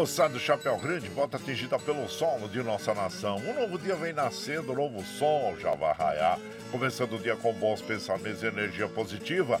moçada do Chapéu Grande, volta atingida pelo solo de nossa nação. Um novo dia vem nascendo, um novo sol já vai raiar. Começando o dia com bons pensamentos e energia positiva,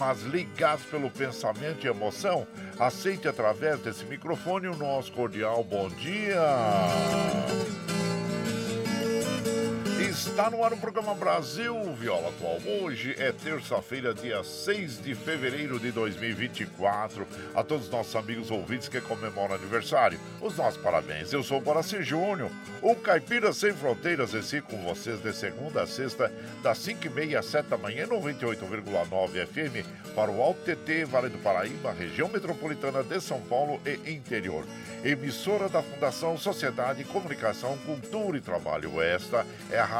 mas ligados pelo pensamento e emoção. Aceite através desse microfone o nosso cordial bom dia. Está no ar o programa Brasil Viola Atual. Hoje é terça-feira, dia 6 de fevereiro de 2024. A todos os nossos amigos ouvintes que comemoram aniversário, os nossos parabéns. Eu sou o Boraci Júnior, o Caipira Sem Fronteiras, esse com vocês de segunda a sexta, das 5h30 às 7 da manhã, 98,9 FM, para o Alto TT, Vale do Paraíba, região metropolitana de São Paulo e interior. Emissora da Fundação Sociedade, Comunicação, Cultura e Trabalho. Esta é a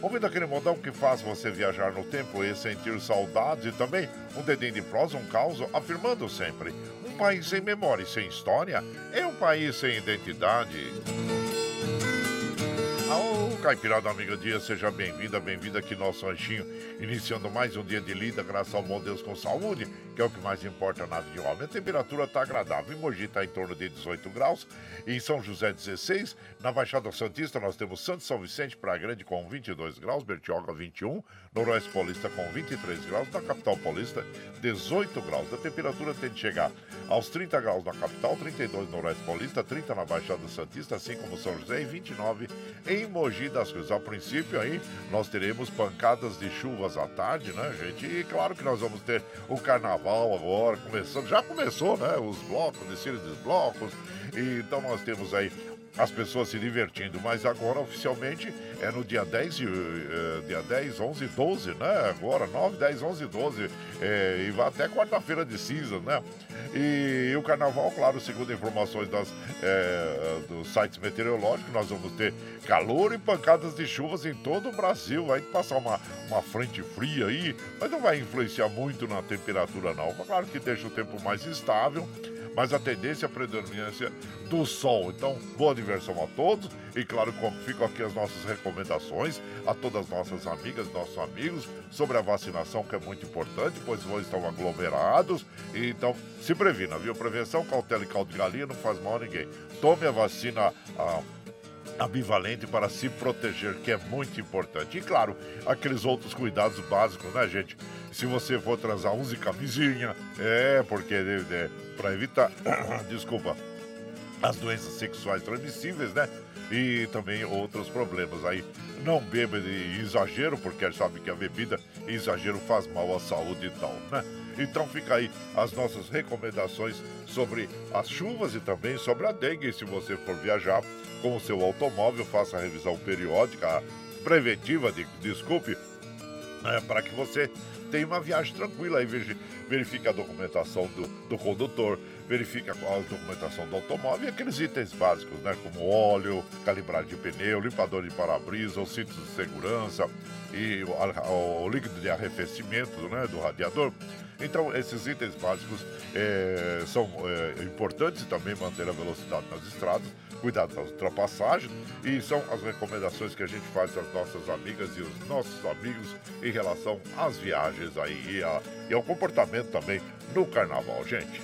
Ouvindo aquele modão que faz você viajar no tempo e sentir saudades e também um dedinho de prosa, um caos, afirmando sempre: um país sem memória e sem história é um país sem identidade. Ô, Caipirada Amiga Dia, seja bem-vinda, bem-vinda aqui no nosso ranchinho, iniciando mais um dia de lida, graças ao bom Deus com saúde, que é o que mais importa na vida de homem. A temperatura está agradável, em Mogi está em torno de 18 graus, em São José 16, na Baixada Santista nós temos Santo São Vicente, Praia Grande com 22 graus, Bertioga 21, Noroeste Paulista com 23 graus, na capital paulista 18 graus. A temperatura tende a chegar aos 30 graus na capital, 32 no Noroeste Paulista, 30 na Baixada Santista, assim como São José e 29 em Mogi das Cruzes. A princípio aí nós teremos pancadas de chuvas à tarde, né, gente? E claro que nós vamos ter o carnaval agora, começando, já começou, né? Os blocos, desfile dos blocos, E, então nós temos aí as pessoas se divertindo, mas agora oficialmente é no dia 10, uh, dia 10, 11, 12, né? Agora, 9, 10, 11, 12, é, e vai até quarta-feira de cinza, né? E, e, o carnaval, claro, segundo informações das, é, dos sites meteorológicos, nós vamos ter calor e pancadas de chuvas em todo o Brasil. Vai passar uma, uma frente fria aí, mas não vai influenciar muito na temperatura, não. Claro que deixa o tempo mais estável mas a tendência é a predominância do sol. Então, boa diversão a todos e, claro, ficam aqui as nossas recomendações a todas as nossas amigas, nossos amigos sobre a vacinação, que é muito importante, pois vão estão aglomerados. Então, se previna, viu? Prevenção, cautela e caldo de galinha não faz mal a ninguém. Tome a vacina. A ambivalente para se proteger, que é muito importante. E claro, aqueles outros cuidados básicos, né, gente? Se você for transar, use camisinha, é, porque é, é, para evitar, desculpa, as doenças sexuais transmissíveis, né? E também outros problemas. Aí não beba de exagero, porque sabe que a bebida exagero faz mal à saúde e tal, né? Então fica aí as nossas recomendações sobre as chuvas e também sobre a dengue. Se você for viajar com o seu automóvel, faça a revisão periódica, preventiva, de, desculpe, é, para que você tenha uma viagem tranquila. Aí verifique a documentação do, do condutor, verifique a, a, documentação do automóvel e aqueles itens básicos, né? Como óleo, calibragem de pneu, limpador de para-brisa, os cintos de segurança e o, o líquido de arrefecimento né, do radiador. Então, esses itens básicos é, são é, importantes também manter a velocidade nas estradas, cuidar das ultrapassagens e são as recomendações que a gente faz às nossas amigas e os nossos amigos em relação às viagens aí e, a, e ao comportamento também no carnaval, gente.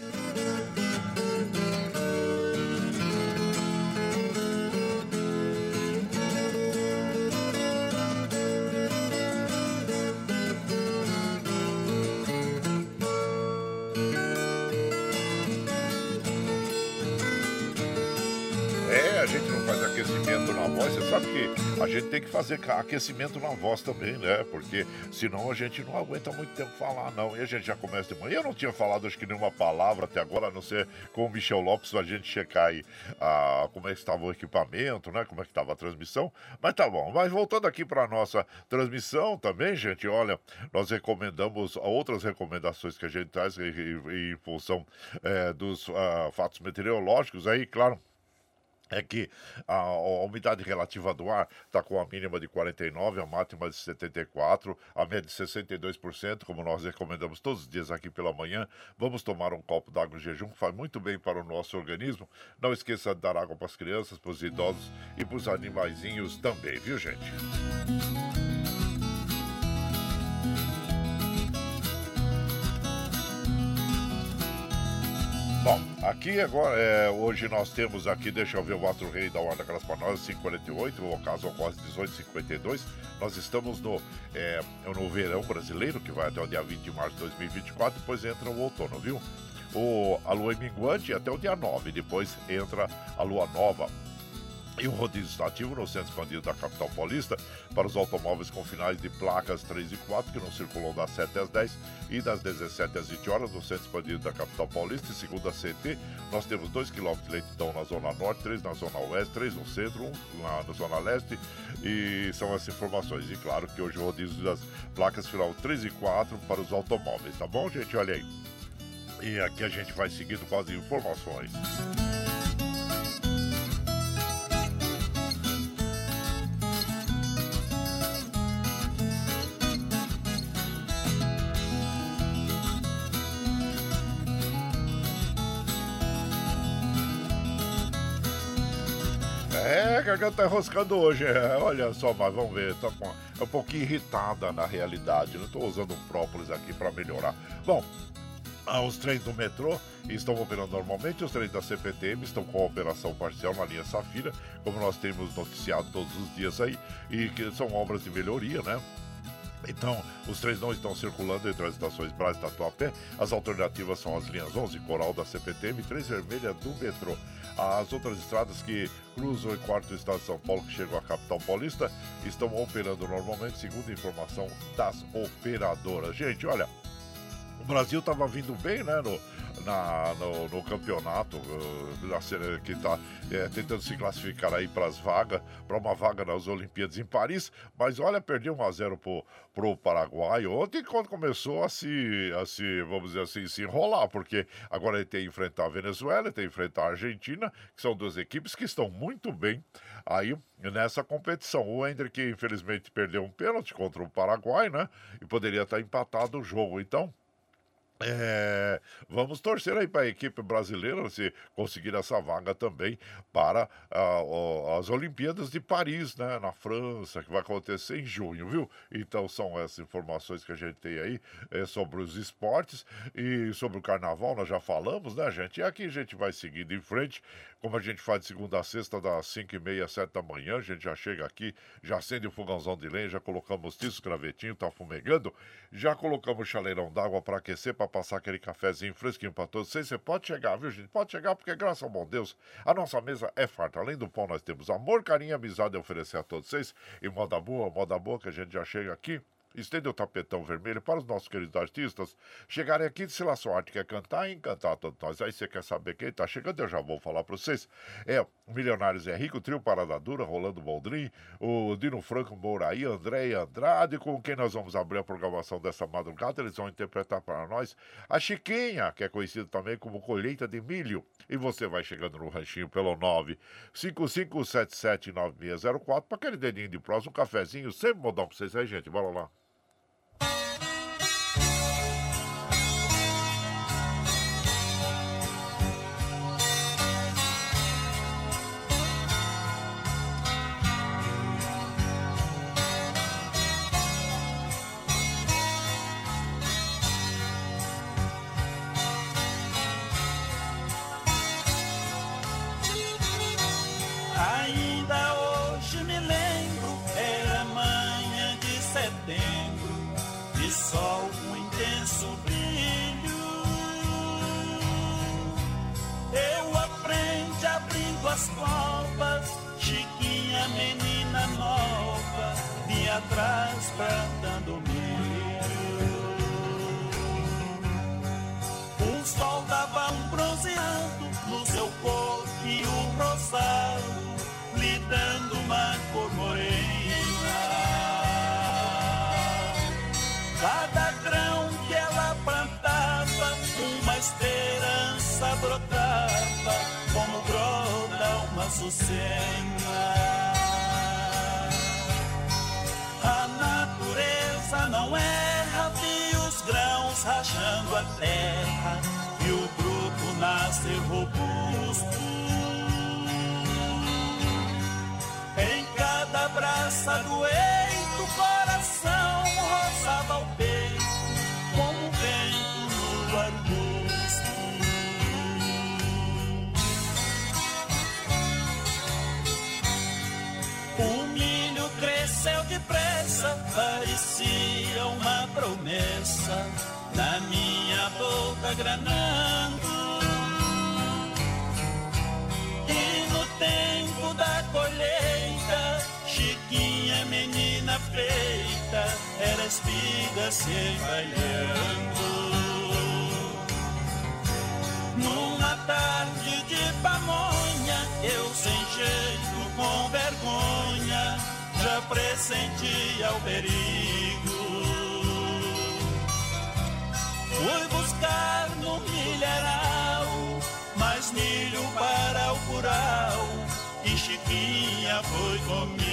Tem que fazer aquecimento na voz também, né? Porque senão a gente não aguenta muito tempo falar, não. E a gente já começa de manhã. Eu não tinha falado, acho que nenhuma palavra até agora, a não ser com o Michel Lopes, a gente checar aí ah, como é que estava o equipamento, né? Como é que estava a transmissão. Mas tá bom. Mas voltando aqui para nossa transmissão também, gente, olha, nós recomendamos outras recomendações que a gente traz em, em função é, dos ah, fatos meteorológicos aí, claro é que a, a, umidade relativa do ar está com a mínima de 49, a máxima de 74, a média de 62%, como nós recomendamos todos os dias aqui pela manhã. Vamos tomar um copo d'água em jejum, que faz muito bem para o nosso organismo. Não esqueça de dar água para as crianças, para os idosos e para os animaizinhos também, viu, gente? Bom, aqui agora, é, hoje nós temos aqui, deixa eu ver o Astro Rei da Ordem para nós, 548, o ocaso ocorre 1852. Nós estamos no, é, no verão brasileiro, que vai até o dia 20 de março de 2024, depois entra o outono, viu? O, a lua é minguante até o dia 9, depois entra a lua nova e um rodízio está ativo no centro expandido da capital paulista para os automóveis com finais de placas 3 e 4 que não circulam das 7 às 10 e das 17 às 20 horas no centro expandido da capital paulista. E segundo a CT, nós temos 2 km de lentidão na zona norte, 3 na zona oeste, 3 no centro, 1 um na, na, zona leste e são essas informações. E claro que hoje o rodízio das placas final 3 e 4 para os automóveis, tá bom, gente? Olha aí. E aqui a gente vai seguindo com as informações. Garganta tá enroscando hoje. É, olha só, mas vamos ver. Tô com, é um pouquinho irritada na realidade. Não estou usando própolis aqui para melhorar. Bom, ah, os trens do metrô estão operando normalmente, os trens da CPTM estão com operação parcial na linha Safira, como nós temos noticiado todos os dias aí, e que são obras de melhoria, né? Então, os trens não estão circulando entre as estações Brás e Tatuapé. As alternativas são as linhas 11 Coral da CPTM e 3 Vermelha do metrô. As outras estradas que cruzam o quarto estado de São Paulo, que chegam à capital paulista, estão operando normalmente, segundo a informação das operadoras. Gente, olha, o Brasil estava vindo bem, né, no, na, no, no campeonato uh, que está é, tentando se classificar aí para as vagas, para uma vaga nas Olimpíadas em Paris. Mas olha, perdeu 1 a 0 para o Paraguai ontem, quando começou a se, a se, vamos dizer assim, se enrolar, porque agora ele tem que enfrentar a Venezuela, tem que enfrentar a Argentina, que são duas equipes que estão muito bem aí nessa competição. O Hendrick, infelizmente, perdeu um pênalti contra o Paraguai, né? E poderia estar empatado o jogo. Então, é, vamos torcer aí para a equipe brasileira se conseguir essa vaga também para uh, as Olimpíadas de Paris, né, na França, que vai acontecer em junho, viu? Então são essas informações que a gente tem aí é, sobre os esportes e sobre o carnaval, nós já falamos, né, gente? E aqui a gente vai seguindo em frente, como a gente faz de segunda a sexta, das 5 e meia, 7 da manhã, a gente já chega aqui, já acende o fogãozão de lenha, já colocamos tiço, gravetinho, tá fumegando, já colocamos chaleirão d'água para aquecer, passar aquele cafezinho fresquinho para todos vocês. Você pode chegar, viu, gente? Pode chegar, porque graças ao bom Deus, a nossa mesa é farta. Além do pão, nós temos amor, carinho, amizade a oferecer a todos vocês. E moda boa, moda boa, que a gente já chega aqui estende o tapetão vermelho para os nossos queridos artistas chegarem aqui, se lá sua arte quer cantar, encantar todos nós. Aí você quer saber quem está chegando, eu já vou falar para vocês. É Milionários é Rico, Trio Parada Dura, Rolando Boldrin, o Dino Franco Mouraí, André Andrade, com quem nós vamos abrir a programação dessa madrugada. Eles vão interpretar para nós a Chiquinha, que é conhecida também como Colheita de Milho. E você vai chegando no ranchinho pelo 955779604 para aquele dedinho de próximo, um cafezinho, sempre modão para vocês aí, gente. Bora lá. nosso Senhor. A natureza não erra, vi os grãos rachando a terra, e o bruto nascer robusto. Em cada braça do erro, na minha boca granando. E no tempo da colheita, Chiquinha, menina feita, era espiga se embalhando. Numa tarde de pamonha, eu sem jeito, com vergonha, já pressentia o perigo. Fui buscar no milharal mais milho para o curral e Chiquinha foi comigo.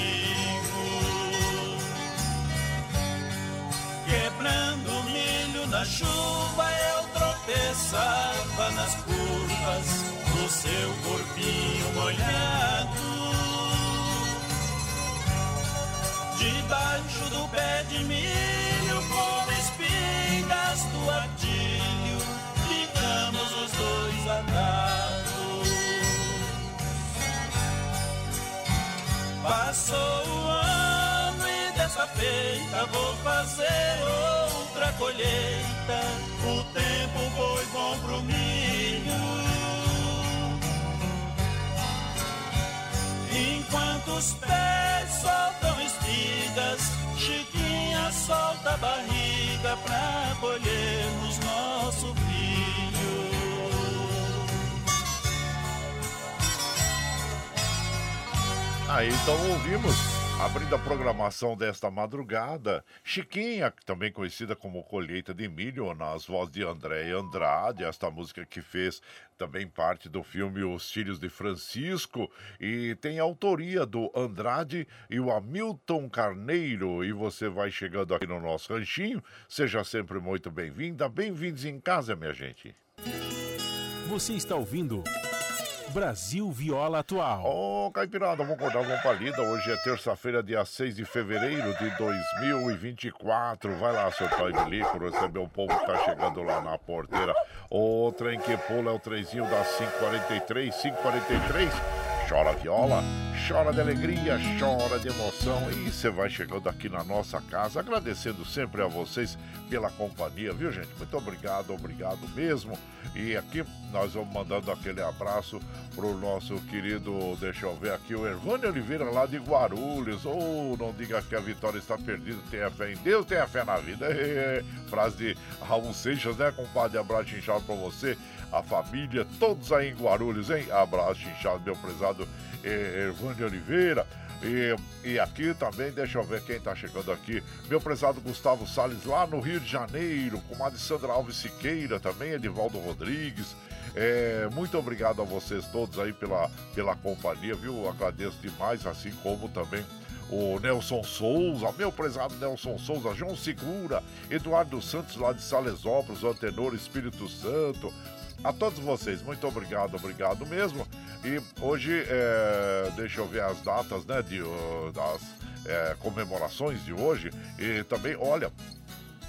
Quebrando milho na chuva eu tropeçava nas curvas do seu corpinho molhado. Debaixo do pé de milho, amigas adilho, ficamos os dois atados. Passou o ano e dessa feita vou fazer outra colheita. O tempo foi bom pro milho. Enquanto os pés soltam espigas Solta a barriga pra colhermos nosso brilho. Aí então ouvimos abrindo a programação desta madrugada, Chiquinha, também conhecida como Colheita de Milho, nas vozes de André Andrade, esta música que fez também parte do filme Os Filhos de Francisco e tem autoria do Andrade e o Hamilton Carneiro. E você vai chegando aqui no nosso ranchinho, seja sempre muito bem-vinda, bem-vindos em casa, minha gente. Você está ouvindo. Brasil Viola Atual. Ô, oh, Caipirada, vamos acordar uma palida. Hoje é terça-feira, dia 6 de fevereiro de 2024. Vai lá, seu pai de lico, receber o povo que tá chegando lá na porteira. O trem que pula é o trenzinho das 543, 543 chora viola, chora de alegria, chora de emoção. E você vai chegando aqui na nossa casa, agradecendo sempre a vocês pela companhia, viu, gente? Muito obrigado, obrigado mesmo. E aqui nós vamos mandando aquele abraço pro nosso querido, deixa eu ver aqui, o Ervânio Oliveira lá de Guarulhos. Ou oh, não diga que a vitória está perdida, tenha fé em Deus, tenha fé na vida. Frase de Raul Seixas, né, compadre? Abraço inchado pra você a família, todos aí em Guarulhos, hein? Abraço inchado, meu prezado Evandro Oliveira. E, e, aqui também, deixa eu ver quem tá chegando aqui. Meu prezado Gustavo Salles, lá no Rio de Janeiro, com a Sandra Alves Siqueira, também Edivaldo Rodrigues. É, muito obrigado a vocês todos aí pela, pela companhia, viu? Agradeço demais, assim como também o Nelson Souza, meu prezado Nelson Souza, João Segura, Eduardo Santos lá de Salesópolis, o Antenor Espírito Santo, a todos vocês, muito obrigado, obrigado mesmo. E hoje, é, deixa eu ver as datas, né, de, das é, comemorações de hoje. E também, olha,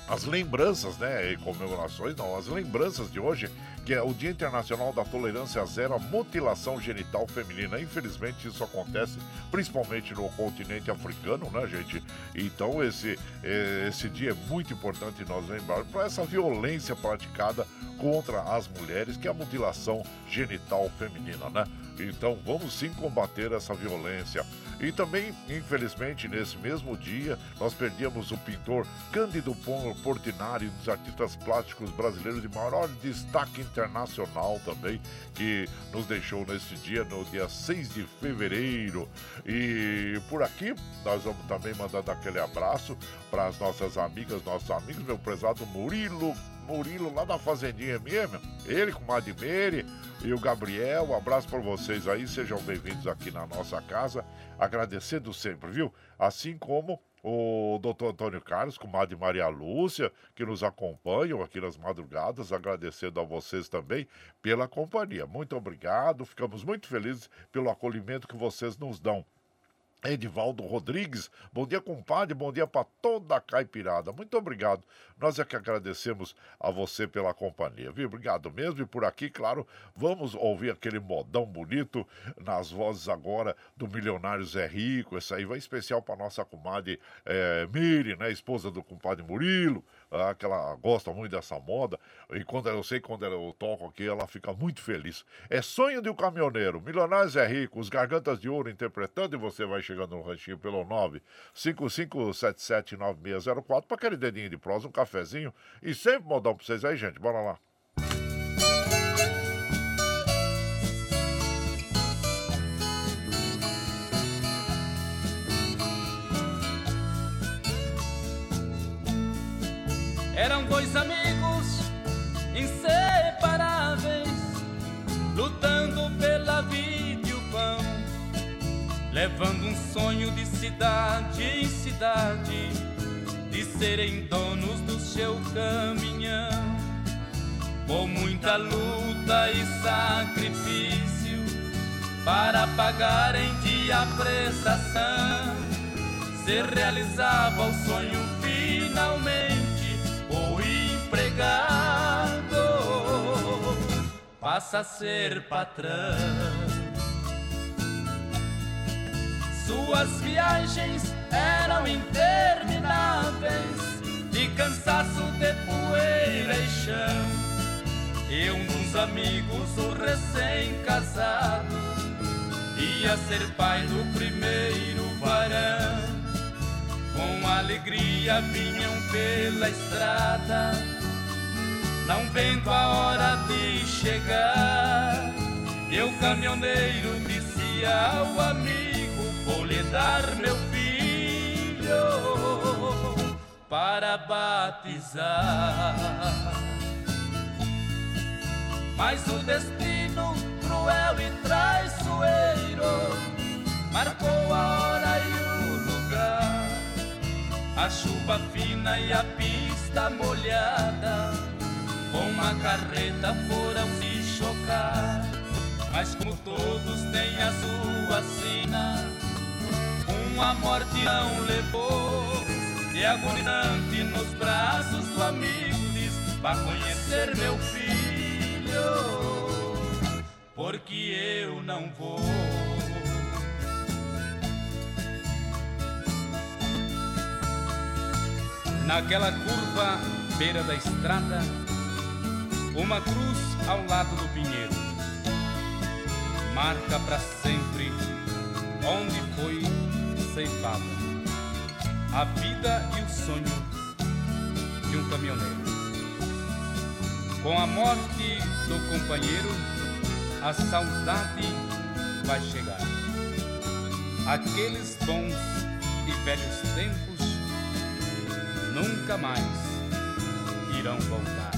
as lembranças, né, e comemorações, não, as lembranças de hoje que é o Dia Internacional da Tolerância Zero à Mutilação Genital Feminina. Infelizmente, isso acontece principalmente no continente africano, né, gente? Então, esse, eh, esse dia é muito importante nós lembrarmos para essa violência praticada contra as mulheres, que é a mutilação genital feminina, né? Então, vamos sim combater essa violência. E também, infelizmente, nesse mesmo dia, nós perdemos o pintor Cândido Portinari, um dos artistas plásticos brasileiros de maior destaque internacional também, que nos deixou nesse dia, no dia 6 de fevereiro. E por aqui, nós vamos também mandando aquele abraço para as nossas amigas, nossos amigos, meu prezado Murilo Murilo lá da Fazendinha mesmo. Ele com o e o Gabriel. Um abraço para vocês aí. Sejam bem-vindos aqui na nossa casa. Agradecendo sempre, viu? Assim como o doutor Antônio Carlos, com a Maria Lúcia, que nos acompanham aqui nas madrugadas, agradecendo a vocês também pela companhia. Muito obrigado, ficamos muito felizes pelo acolhimento que vocês nos dão. Edivaldo Rodrigues, bom dia, compadre, bom dia para toda a caipirada. Muito obrigado. Nós é que agradecemos a você pela companhia, viu? Obrigado mesmo. E por aqui, claro, vamos ouvir aquele modão bonito nas vozes agora do Milionário Zé Rico. Essa aí vai especial para nossa comadre é, Miri, né? Esposa do compadre Murilo ah, que ela gosta muito dessa moda. E quando eu sei quando eu toco aqui, ela fica muito feliz. É sonho de um caminhoneiro. Milionários é rico, os gargantas de ouro interpretando, e você vai chegando no ranchinho pelo 955779604 para aquele dedinho de prosa, um cafezinho. E sempre modão para vocês aí, gente. Bora lá. Levando um sonho de cidade em cidade, de serem donos do seu caminhão. Com muita luta e sacrifício, para pagarem de prestação, se realizava o sonho finalmente empregado passa a ser patrão. Suas viagens eram intermináveis, de cansaço de poeira e chão. E um dos amigos, o recém-casado, ia ser pai do primeiro varão. Com alegria vinham pela estrada não vendo a hora de chegar. E o caminhoneiro disse ao amigo: Vou convidar meu filho para batizar. Mas o destino cruel e traiçoeiro marcou a hora e o lugar. A chuva fina e a pista molhada, com a carreta foram se chocar. Mas como todos têm a sua sina, uma morte não levou. E agonizante nos braços do amigo diz: Vá conhecer meu filho, porque eu não vou. Naquela curva, beira da estrada, uma cruz ao lado do pinheiro. Marca para sempre onde foi ceifada a vida e o sonho de um caminhoneiro. Com a morte do companheiro, a saudade vai chegar. Aqueles bons e velhos tempos nunca mais irão voltar.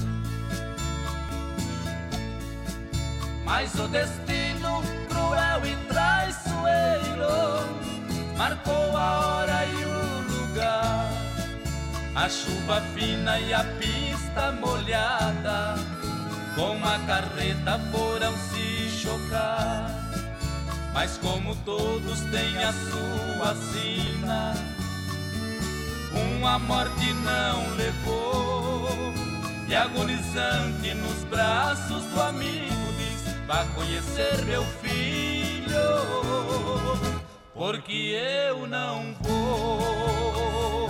Mas o destino cruel e traiçoeiro marcou a hora e o lugar. A chuva fina e a pista molhada, com a carreta foram se chocar. Mas como todos têm a sua sina, uma morte não levou. E agonizante nos braços do amigo diz: Vá conhecer meu filho, porque eu não vou.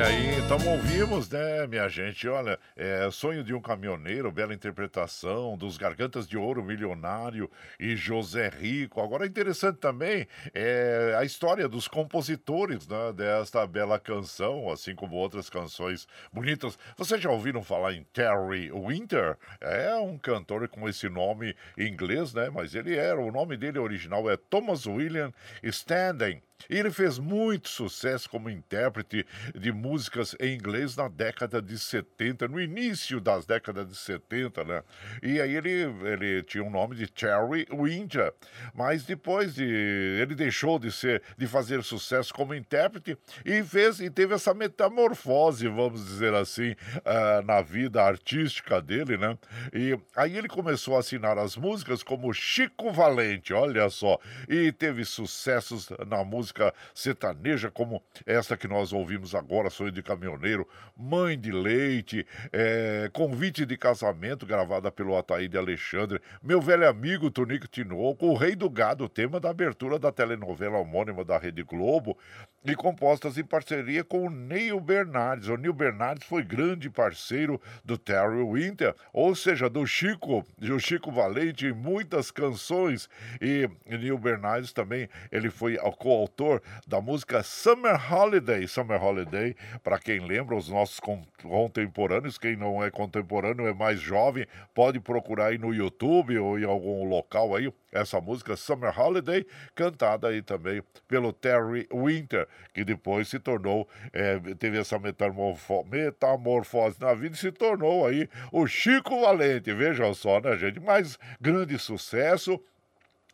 Olha aí, então ouvimos, né, minha gente? Olha, é, Sonho de um Caminhoneiro, bela interpretação dos Gargantas de Ouro Milionário e José Rico. Agora, interessante também é a história dos compositores né, desta bela canção, assim como outras canções bonitas. Vocês já ouviram falar em Terry Winter? É um cantor com esse nome em inglês, né? Mas ele era, o nome dele original é Thomas William Standing. E ele fez muito sucesso como intérprete de músicas em inglês na década de 70, no início das décadas de 70, né? E aí ele, ele tinha o nome de Terry Winter, mas depois de ele deixou de ser de fazer sucesso como intérprete e fez e teve essa metamorfose, vamos dizer assim, uh, na vida artística dele, né? E aí ele começou a assinar as músicas como Chico Valente, olha só, e teve sucessos na música sertaneja como essa que nós ouvimos agora, Sonho de Caminhoneiro, Mãe de Leite, é, Convite de Casamento, gravada pelo Ataíde Alexandre, Meu Velho Amigo Tonico Tinoco, O Rei do Gado, tema da abertura da telenovela homônima da Rede Globo, e compostas em parceria com o Neil Bernardes. O Neil Bernardes foi grande parceiro do Terry Winter, ou seja, do Chico, do Chico Valente em muitas canções. E Neil Bernardes também, ele foi o coautor da música Summer Holiday. Summer Holiday, para quem lembra, os nossos contemporâneos, quem não é contemporâneo é mais jovem, pode procurar aí no YouTube ou em algum local aí essa música Summer Holiday, cantada aí também pelo Terry Winter, que depois se tornou, é, teve essa metamorfo metamorfose na vida e se tornou aí o Chico Valente, vejam só, né, gente? Mas grande sucesso,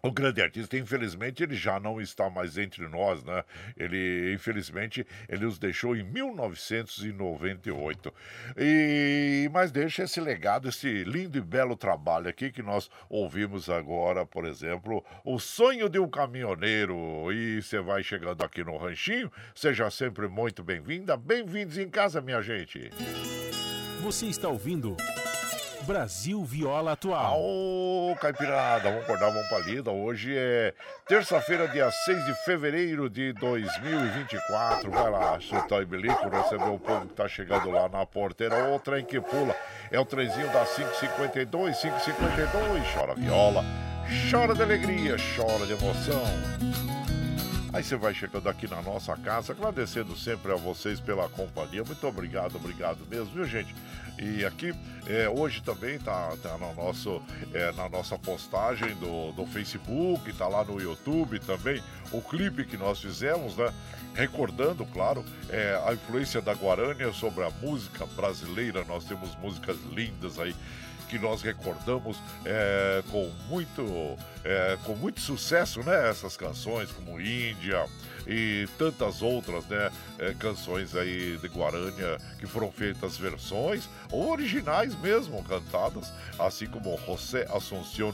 o grande artista, infelizmente, ele já não está mais entre nós, né? Ele, infelizmente, ele nos deixou em 1998. E mas deixa esse legado, esse lindo e belo trabalho aqui que nós ouvimos agora, por exemplo, O Sonho de um Caminhoneiro. E você vai chegando aqui no ranchinho, seja sempre muito bem-vinda, bem-vindos em casa, minha gente. Você está ouvindo Brasil Viola Atual. Ô, Caipirada, vamos acordar, vamos pra lida. Hoje é terça-feira, dia 6 de fevereiro de 2024. Vai lá, chutar e bilico, receber o povo que tá chegando lá na porteira. O trem que pula é o trenzinho da 552, 552. Chora viola, chora de alegria, chora de emoção. Aí você vai chegando aqui na nossa casa, agradecendo sempre a vocês pela companhia. Muito obrigado, obrigado mesmo, viu, gente? E aqui, é, hoje também tá, tá no nosso, é, na nossa postagem do, do Facebook, tá lá no YouTube também, o clipe que nós fizemos, né? Recordando, claro, é, a influência da Guarânia sobre a música brasileira. Nós temos músicas lindas aí que nós recordamos é, com muito é, com muito sucesso, né? Essas canções como Índia e tantas outras, né? É, canções aí de Guarânia que foram feitas versões ou originais mesmo cantadas, assim como José Assunción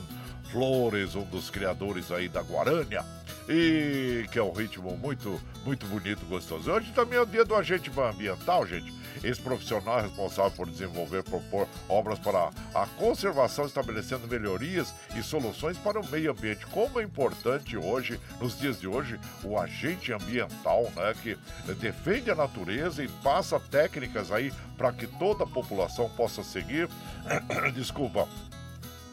Flores, um dos criadores aí da Guarânia e que é um ritmo muito, muito bonito, gostoso. Hoje também é o dia do agente ambiental, gente. Esse profissional responsável por desenvolver propor obras para a conservação, estabelecendo melhorias e soluções para o meio ambiente. Como é importante hoje, nos dias de hoje, o agente ambiental, né, que defende a natureza e passa técnicas aí para que toda a população possa seguir. Desculpa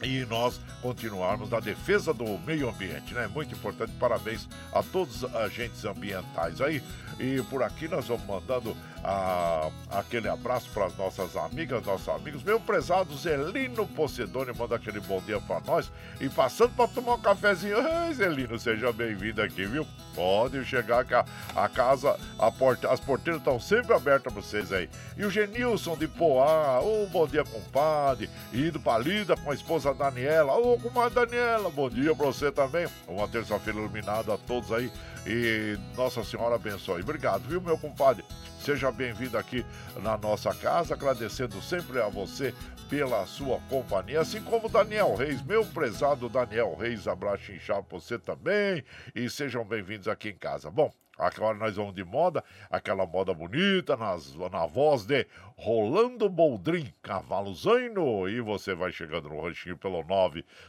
e nós continuarmos na defesa do meio ambiente, né? Muito importante. Parabéns a todos os agentes ambientais aí. E por aqui nós vamos mandando a, aquele abraço para as nossas amigas, nossos amigos. Meu prezado Zelino Pocedone manda aquele bom dia para nós. E passando para tomar um cafezinho. Zelino, seja bem-vindo aqui, viu? Pode chegar que a, a casa, a porta, as porteiras estão sempre abertas para vocês aí. E o Genilson de Poá, um bom dia, compadre. Indo para Lida com a esposa Daniela. Ô, comadre Daniela, bom dia para você também. Uma terça-feira iluminada a todos aí. E Nossa Senhora abençoe. Obrigado, viu, meu compadre? Seja bem-vindo aqui na nossa casa, agradecendo sempre a você pela sua companhia, assim como Daniel Reis, meu prezado Daniel Reis, abraço inchado você também e sejam bem-vindos aqui em casa. Bom, Agora nós vamos de moda, aquela moda bonita, nas, na voz de Rolando Boldrin, Cavalo Zaino. E você vai chegando no ranchinho pelo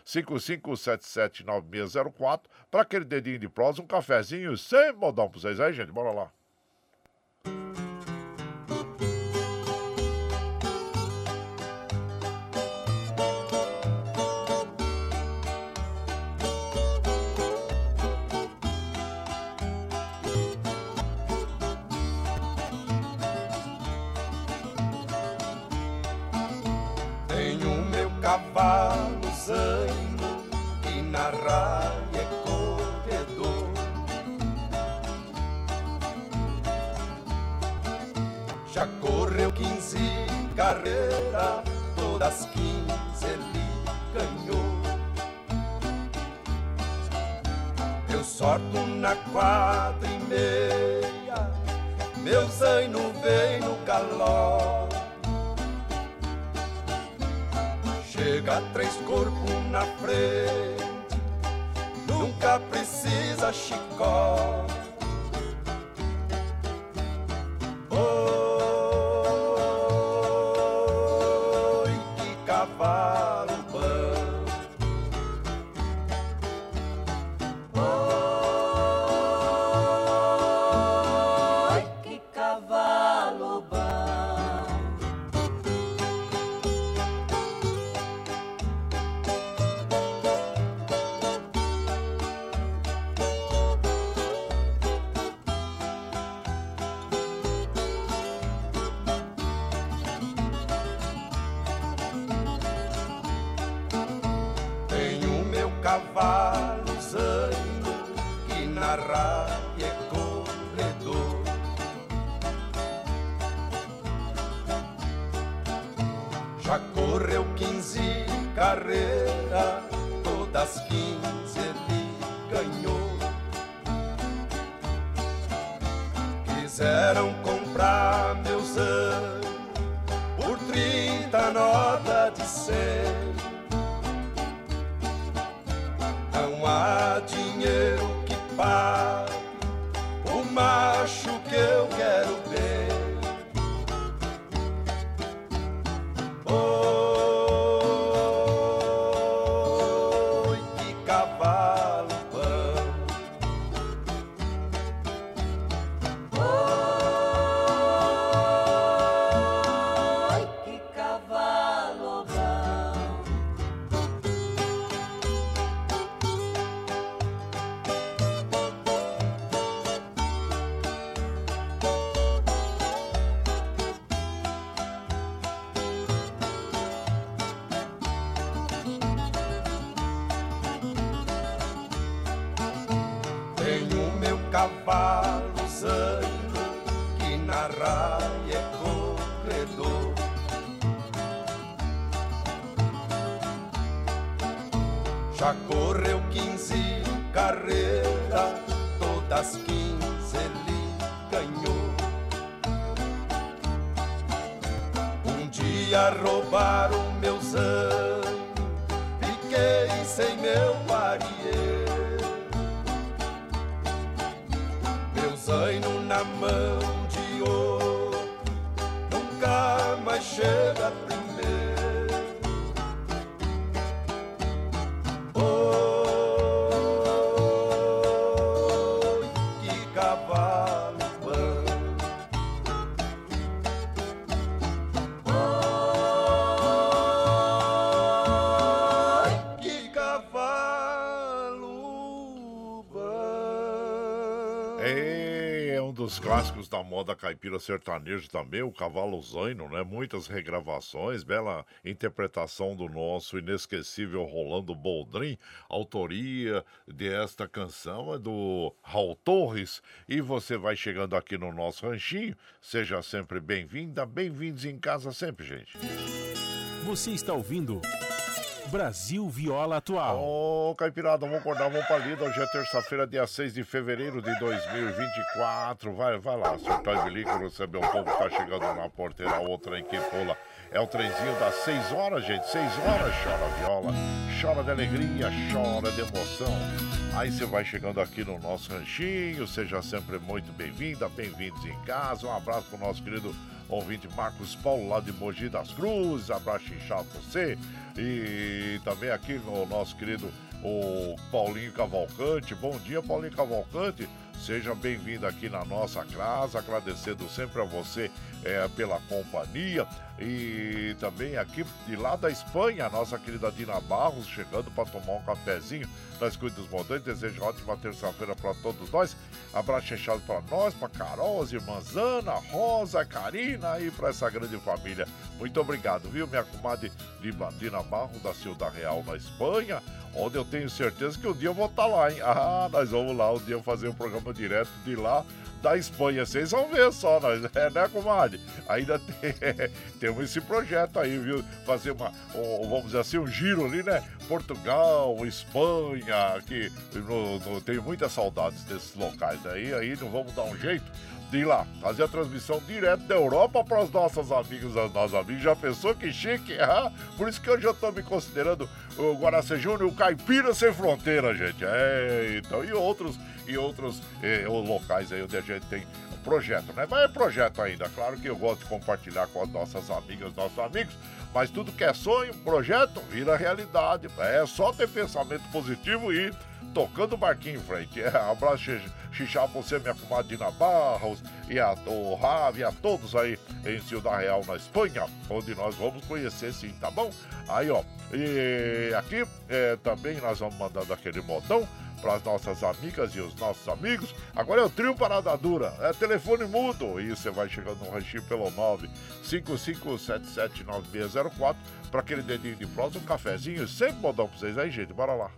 955779604 para aquele dedinho de prosa, um cafezinho sem modão para vocês aí, gente. Bora lá. Cavalo clássicos da moda caipira sertanejo também, o Cavalo Zaino, né? Muitas regravações, bela interpretação do nosso inesquecível Rolando Boldrin. Autoria desta canção é do Raul Torres. E você vai chegando aqui no nosso ranchinho. Seja sempre bem-vinda, bem-vindos em casa sempre, gente. Você está ouvindo. Brasil Viola Atual. Ô, oh, Caipirada, vamos acordar, vamos pra lida. Hoje é terça-feira, dia 6 de fevereiro de 2024. Vai, vai lá, surtar de líquido, receber um povo que tá chegando na porteira, outra em que pula. É o trenzinho das 6 horas, gente. 6 horas, chora viola, chora de alegria, chora de emoção. Aí você vai chegando aqui no nosso ranchinho, seja sempre muito bem-vinda, bem-vindos em casa. Um abraço pro nosso querido ouvinte Marcos Paulo, lá de Mogi das Cruzes. Abraço inchado você. E também aqui no nosso querido o Paulinho Cavalcante. Bom dia, Paulinho Cavalcante. Seja bem-vindo aqui na nossa casa, agradecendo sempre a você é, pela companhia. E também aqui de lá da Espanha, a nossa querida Dina Barros, chegando para tomar um cafezinho nas Cuidas Modernas. Desejo ótima terça-feira para todos nós. Abraço fechado para nós, para Carol, as irmãs Ana, Rosa, Karina e para essa grande família. Muito obrigado, viu, minha comadre Dina Barros, da Ciudad Real, na Espanha onde eu tenho certeza que um dia eu vou estar tá lá, hein? Ah, nós vamos lá um dia fazer um programa direto de lá da Espanha. Vocês vão ver só, nós, é, né, comadre? Ainda tem, temos esse projeto aí, viu? Fazer uma, um, vamos dizer assim, um giro ali, né? Portugal, Espanha, que no, no, tenho muitas saudades desses locais aí, aí não vamos dar um jeito de ir lá, fazer a transmissão direto da Europa para os nossos amigos, as nossas amigas. Já pensou que chique? Ah, por isso que hoje eu estou me considerando o Guaraci Júnior, o Caipira Sem Fronteira, gente. É, então, e outros, e outros eh, locais aí onde a gente tem projeto, né? Mas é projeto ainda. Claro que eu gosto de compartilhar com as nossas amigas, nossos amigos, mas tudo que é sonho, projeto, vira realidade. É só ter pensamento positivo e tocando o barquinho em frente. É, abraço, xixá, você, minha comadre Dina Barros, e a, o Ravi, a todos aí em Ciudad Real, na Espanha, onde nós vamos conhecer sim, tá bom? Aí, ó, e aqui é, também nós vamos mandando aquele modão para as nossas amigas e os nossos amigos. Agora é o trio Parada Dura, é telefone mudo. E você vai chegando no ranchinho pelo 955779604 para aquele dedinho de prosa, um cafezinho. Sempre modão para vocês aí, gente. Bora lá.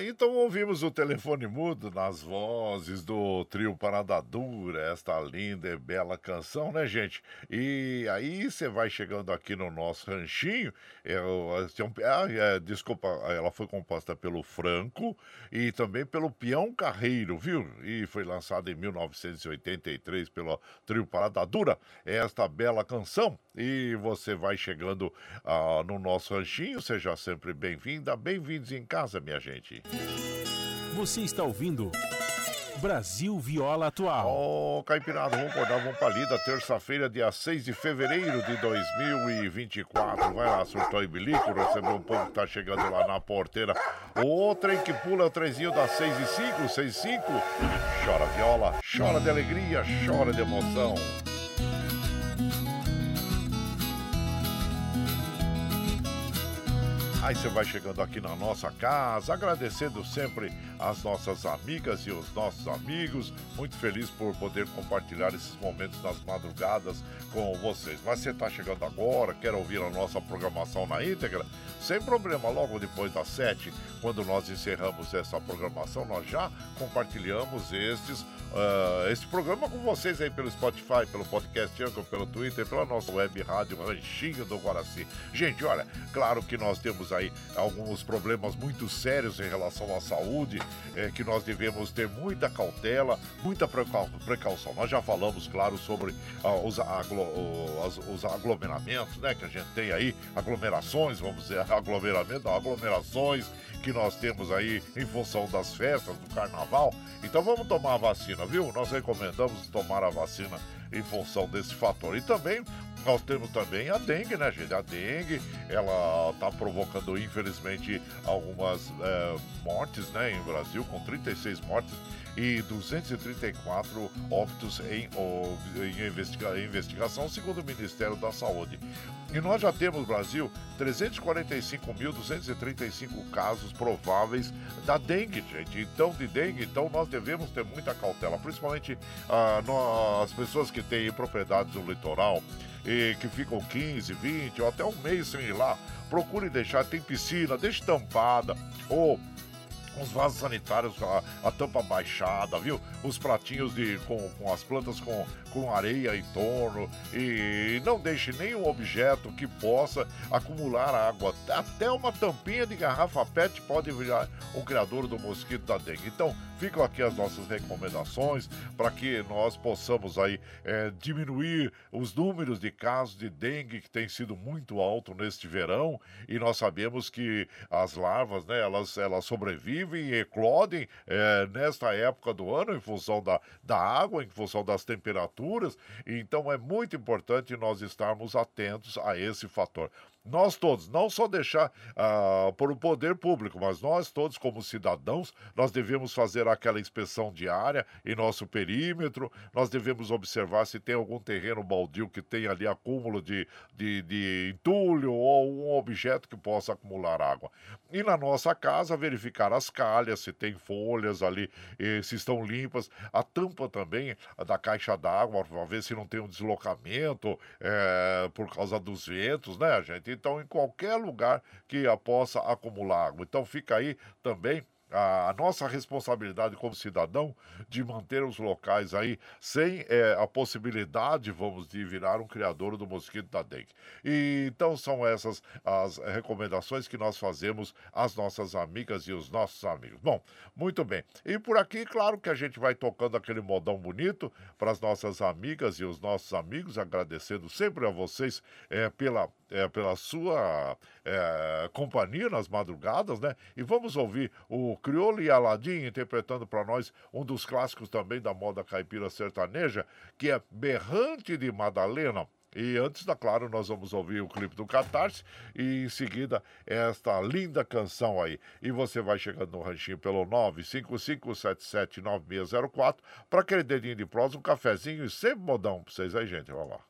Aí então ouvimos o telefone mudo nas vozes do trio Parada esta linda e bela canção, né, gente? E aí você vai chegando aqui no nosso ranchinho. É, é, é, desculpa, ela foi composta pelo Franco e também pelo Peão Carreiro, viu? E foi lançada em 1983 pelo trio Parada Dura, esta bela canção. E você vai chegando ah, no nosso ranchinho, seja sempre bem-vinda, bem-vindos em casa, minha gente. Você está ouvindo Brasil Viola Atual. Ô, oh, Caipirada, vamos acordar, vamos pra lida. Terça-feira, dia 6 de fevereiro de 2024. Vai lá, surtou e bilico, recebeu um povo que tá chegando lá na porteira. O trem que pula, o trenzinho das 6 e 5, 6 e 5. Chora viola, chora de alegria, chora de emoção. Aí você vai chegando aqui na nossa casa, agradecendo sempre as nossas amigas e os nossos amigos. Muito feliz por poder compartilhar esses momentos nas madrugadas com vocês. Mas você está chegando agora, quer ouvir a nossa programação na íntegra? Sem problema, logo depois das sete, quando nós encerramos essa programação, nós já compartilhamos estes, uh, este programa com vocês aí pelo Spotify, pelo podcast Anchor, pelo Twitter, pela nossa web rádio Ranchinho do Guaraci. Gente, olha, claro que nós temos aí alguns problemas muito sérios em relação à saúde, é, que nós devemos ter muita cautela, muita precaução. Nós já falamos, claro, sobre uh, os, aglo, os, os, aglomeramentos, né, que a gente tem aí, aglomerações, vamos dizer, aglomeramento, não, aglomerações que nós temos aí em função das festas, do carnaval. Então vamos tomar a vacina, viu? Nós recomendamos tomar a vacina em função desse fator. E também nós temos também a dengue, né, gente? A dengue, ela está provocando, infelizmente, algumas é, mortes, né, em Brasil, com 36 mortes e 234 óbitos em, em investiga, investigação, segundo o Ministério da Saúde. E nós já temos Brasil 345.235 casos prováveis da dengue, gente. Então, de dengue, então nós devemos ter muita cautela, principalmente ah, as pessoas que têm propriedades no litoral que ficam 15, 20 ou até um mês sem ir lá. Procure deixar, tem piscina, deixe tampada ou os vasos sanitários, a, a, tampa baixada, viu? Os pratinhos de, com, com as plantas com, com areia em torno. E não deixe nenhum objeto que possa acumular água. Até uma tampinha de garrafa PET pode virar um criador do mosquito da dengue. Então, ficam aqui as nossas recomendações para que nós possamos aí é, diminuir os números de casos de dengue que tem sido muito alto neste verão e nós sabemos que as larvas, né, elas, elas sobrevivem e eclodem é, nesta época do ano em função da, da água, em função das temperaturas, então é muito importante nós estarmos atentos a esse fator nós todos, não só deixar uh, por o poder público, mas nós todos, como cidadãos, nós devemos fazer aquela inspeção diária em nosso perímetro, nós devemos observar se tem algum terreno baldio que tem ali acúmulo de, de, de entulho ou um objeto que possa acumular água. E na nossa casa, verificar as calhas, se tem folhas ali, se estão limpas, a tampa também da caixa d'água, para ver se não tem um deslocamento é, por causa dos ventos, né, gente? Então em qualquer lugar que possa acumular água. Então fica aí também a nossa responsabilidade como cidadão de manter os locais aí sem é, a possibilidade, vamos, de virar um criador do mosquito da dengue. E, então são essas as recomendações que nós fazemos às nossas amigas e os nossos amigos. Bom, muito bem. E por aqui, claro que a gente vai tocando aquele modão bonito para as nossas amigas e os nossos amigos, agradecendo sempre a vocês é, pela, é, pela sua é, companhia nas madrugadas, né? E vamos ouvir o Criolo e Aladim interpretando para nós um dos clássicos também da moda caipira sertaneja, que é Berrante de Madalena. E antes da Claro, nós vamos ouvir o clipe do Catarse e em seguida esta linda canção aí. E você vai chegando no ranchinho pelo 955779604 para aquele dedinho de prosa, um cafezinho e sempre modão para vocês aí, gente. Vamos lá.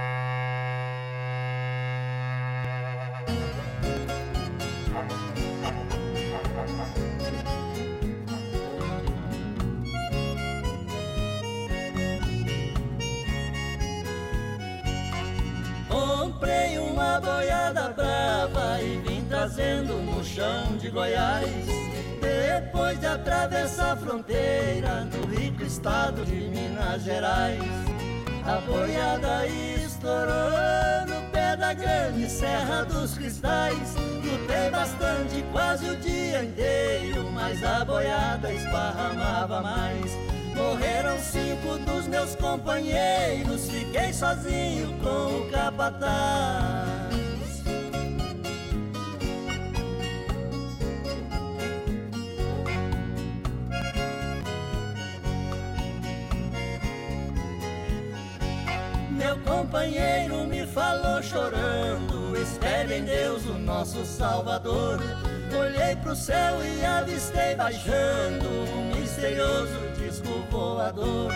Brava e vim trazendo no chão de Goiás. Depois de atravessar a fronteira no rico estado de Minas Gerais, a boiada estourou no pé da grande Serra dos Cristais. Lutei bastante, quase o dia inteiro, mas a boiada esparramava mais. Morreram cinco dos meus companheiros, fiquei sozinho com o capataz. Companheiro me falou chorando, espere em Deus o nosso Salvador. Olhei pro céu e avistei baixando um misterioso disco voador.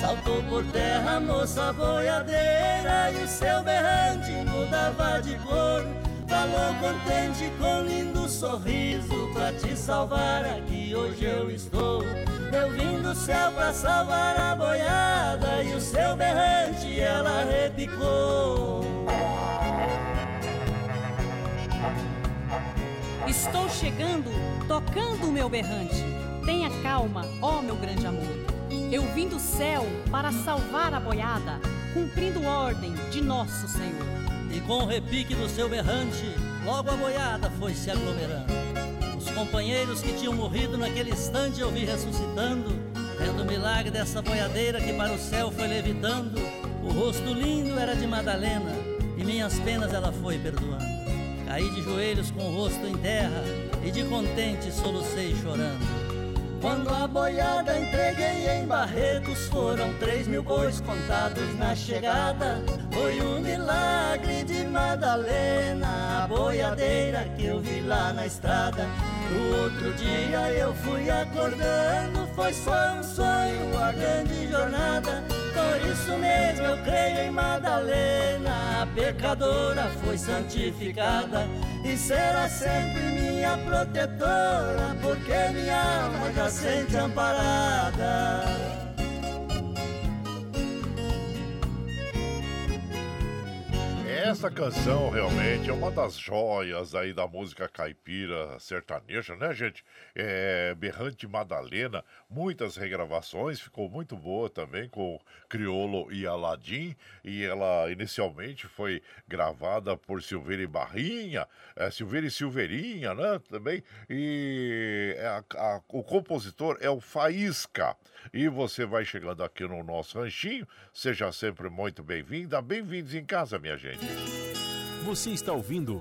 Saltou por terra a moça boiadeira e o seu berrante mudava de cor. Falou contente com lindo sorriso pra te salvar aqui hoje eu estou. Eu vim do céu pra salvar a boiada e o seu berrante ela repicou. Estou chegando, tocando o meu berrante. Tenha calma, ó meu grande amor. Eu vim do céu para salvar a boiada, cumprindo ordem de nosso Senhor. E com o repique do seu berrante, logo a boiada foi se aglomerando. Os companheiros que tinham morrido naquele instante eu vi ressuscitando, vendo o milagre dessa boiadeira que para o céu foi levitando. O rosto lindo era de Madalena, e minhas penas ela foi perdoando. Caí de joelhos com o rosto em terra, e de contente solucei chorando. Quando a boiada entreguei em Barretos, foram três mil bois contados na chegada. Foi um milagre de Madalena, a boiadeira que eu vi lá na estrada. No outro dia eu fui acordando, foi só um sonho, a grande jornada. Isso mesmo eu creio em Madalena, a pecadora foi santificada e será sempre minha protetora, porque minha alma já sente amparada. Essa canção realmente é uma das joias aí da música caipira sertaneja, né, gente? É, Berrante Madalena, muitas regravações, ficou muito boa também com Criolo e Aladim. E ela inicialmente foi gravada por Silveira e Barrinha, é, Silveira e Silveirinha, né? Também. E a, a, o compositor é o Faísca. E você vai chegando aqui no nosso ranchinho, seja sempre muito bem-vinda. Bem-vindos em casa, minha gente. Você está ouvindo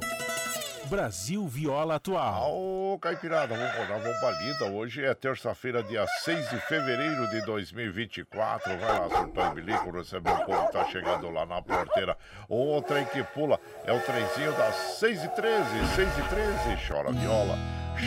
Brasil Viola Atual. Ô, Caipirada, vamos rodar bomba lida. Hoje é terça-feira, dia 6 de fevereiro de 2024. Vai lá, surtou e bilico, receber o povo que tá chegando lá na porteira. O trem que pula é o trenzinho das 6 e 13 6 e 13 Chora viola,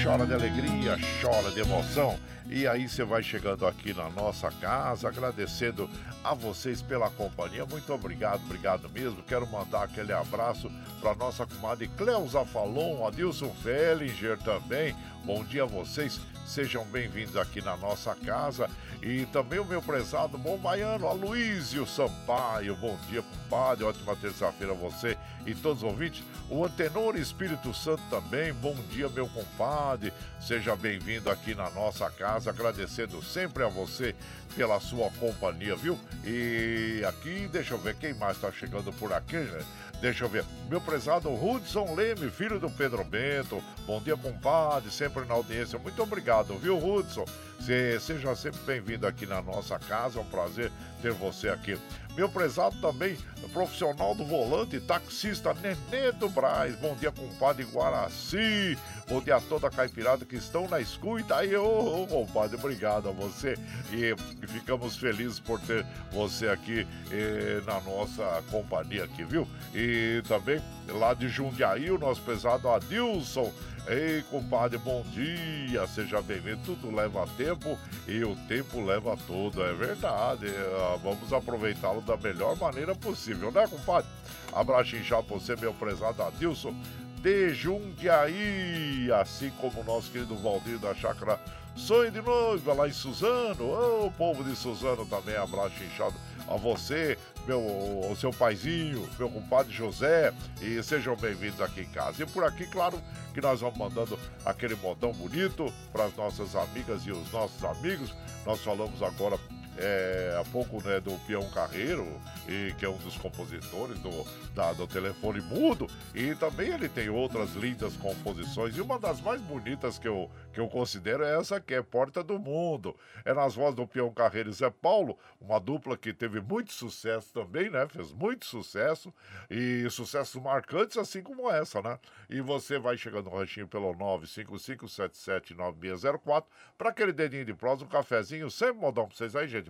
chora de alegria, chora de emoção. E aí você vai chegando aqui na nossa casa, agradecendo a vocês pela companhia. Muito obrigado, obrigado mesmo. Quero mandar aquele abraço para nossa comadre Cleusa Falon, Adilson Fellinger também. Bom dia a vocês. Sejam bem-vindos aqui na nossa casa. E também o meu prezado bom baiano, Aloysio Sampaio. Bom dia, compadre. Ótima terça-feira a você e todos os ouvintes. O Antenor Espírito Santo também. Bom dia, meu compadre. Seja bem-vindo aqui na nossa casa. Agradecendo sempre a você pela sua companhia, viu? E aqui, deixa eu ver quem mais está chegando por aqui, né? Deixa eu ver. Meu prezado Hudson Leme, filho do Pedro Bento. Bom dia, compadre. Sempre na audiência. Muito obrigado, viu, Hudson? seja sempre bem-vindo aqui na nossa casa. É um prazer ter você aqui. Meu prezado também, profissional do volante, taxista Nenê do Braz. Bom dia, compadre Guaraci. Bom dia a toda a caipirada que estão na escuta. Aí, ô, compadre, obrigado a você. E, ficamos felizes por ter você aqui eh, na nossa companhia aqui, viu? E também lá de Jundiaí, o nosso pesado Adilson Ei, compadre, bom dia, seja bem-vindo. Tudo leva tempo e o tempo leva tudo, é verdade. Ah, vamos aproveitá-lo da melhor maneira possível, né, compadre? Abraço inchado pra você, meu prezado Adilson de Jundiaí, assim como o nosso querido Valdir da Chácara Sonho de Noiva lá em Suzano. Ô, oh, povo de Suzano também, abraço inchado a você, meu, o seu paizinho, meu compadre José, e sejam bem-vindos aqui em casa. E por aqui, claro, que nós vamos mandando aquele modão bonito para as nossas amigas e os nossos amigos. Nós falamos agora é, há pouco né, do Peão Carreiro, e, que é um dos compositores do, da, do Telefone Mudo, e também ele tem outras lindas composições, e uma das mais bonitas que eu, que eu considero é essa que é Porta do Mundo. É nas vozes do Peão Carreiro e Zé Paulo, uma dupla que teve muito sucesso também, né? Fez muito sucesso, e sucessos marcantes assim como essa, né? E você vai chegando no ranchinho pelo 955779604 para aquele dedinho de prosa, um cafezinho, sempre modão pra vocês aí, gente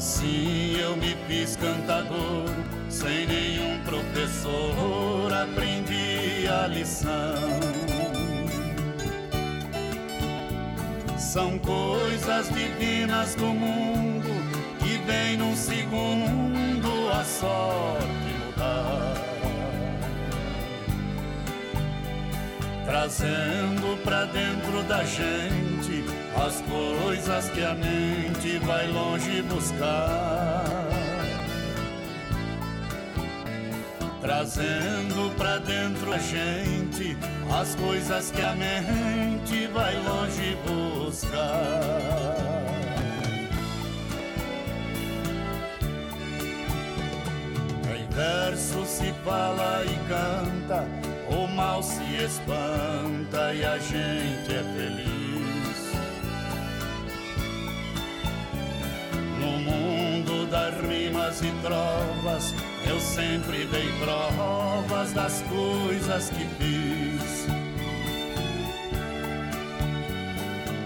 Assim eu me fiz cantador, sem nenhum professor aprendi a lição. São coisas divinas do mundo que vem num segundo a sorte mudar. Trazendo pra dentro da gente as coisas que a mente vai longe buscar. Trazendo pra dentro a gente as coisas que a mente vai longe buscar. Em verso se fala e canta, o mal se espanta e a gente é feliz. No mundo das rimas e trovas, eu sempre dei provas das coisas que fiz.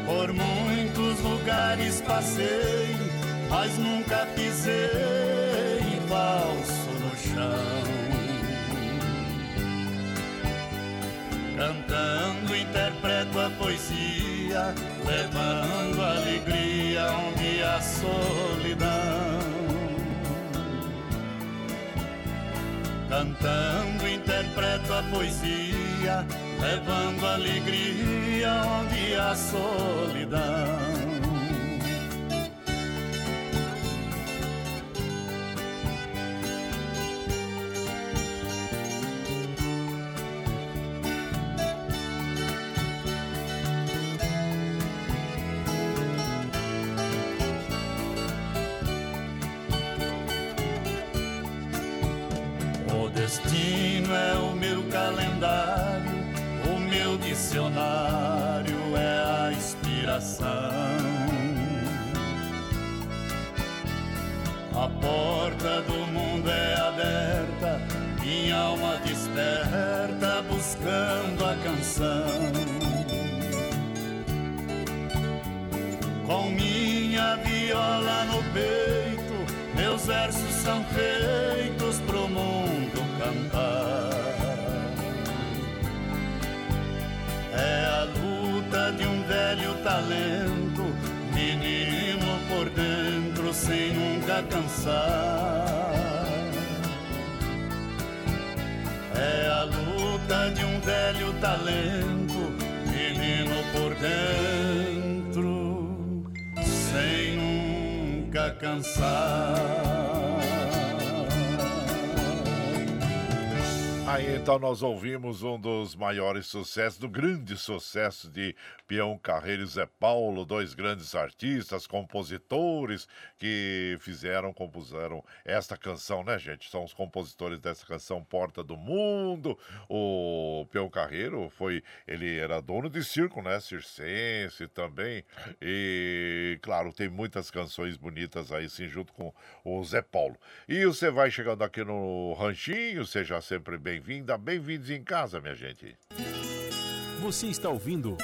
Por muitos lugares passei, mas nunca pisei falso no chão. Cantando interpreto a poesia, levando solidão. Cantando interpreto a poesia, levando alegria onde há solidão. Nunca Aí então nós ouvimos um dos maiores sucessos, do grande sucesso de Peão Carreiro e Zé Paulo, dois grandes artistas, compositores que fizeram, compuseram esta canção, né, gente? São os compositores dessa canção Porta do Mundo. O Peão Carreiro foi, ele era dono de circo, né, circense também. E claro, tem muitas canções bonitas aí, sim, junto com o Zé Paulo. E você vai chegando aqui no ranchinho, seja sempre bem bem-vinda, bem-vindos em casa, minha gente. Você está ouvindo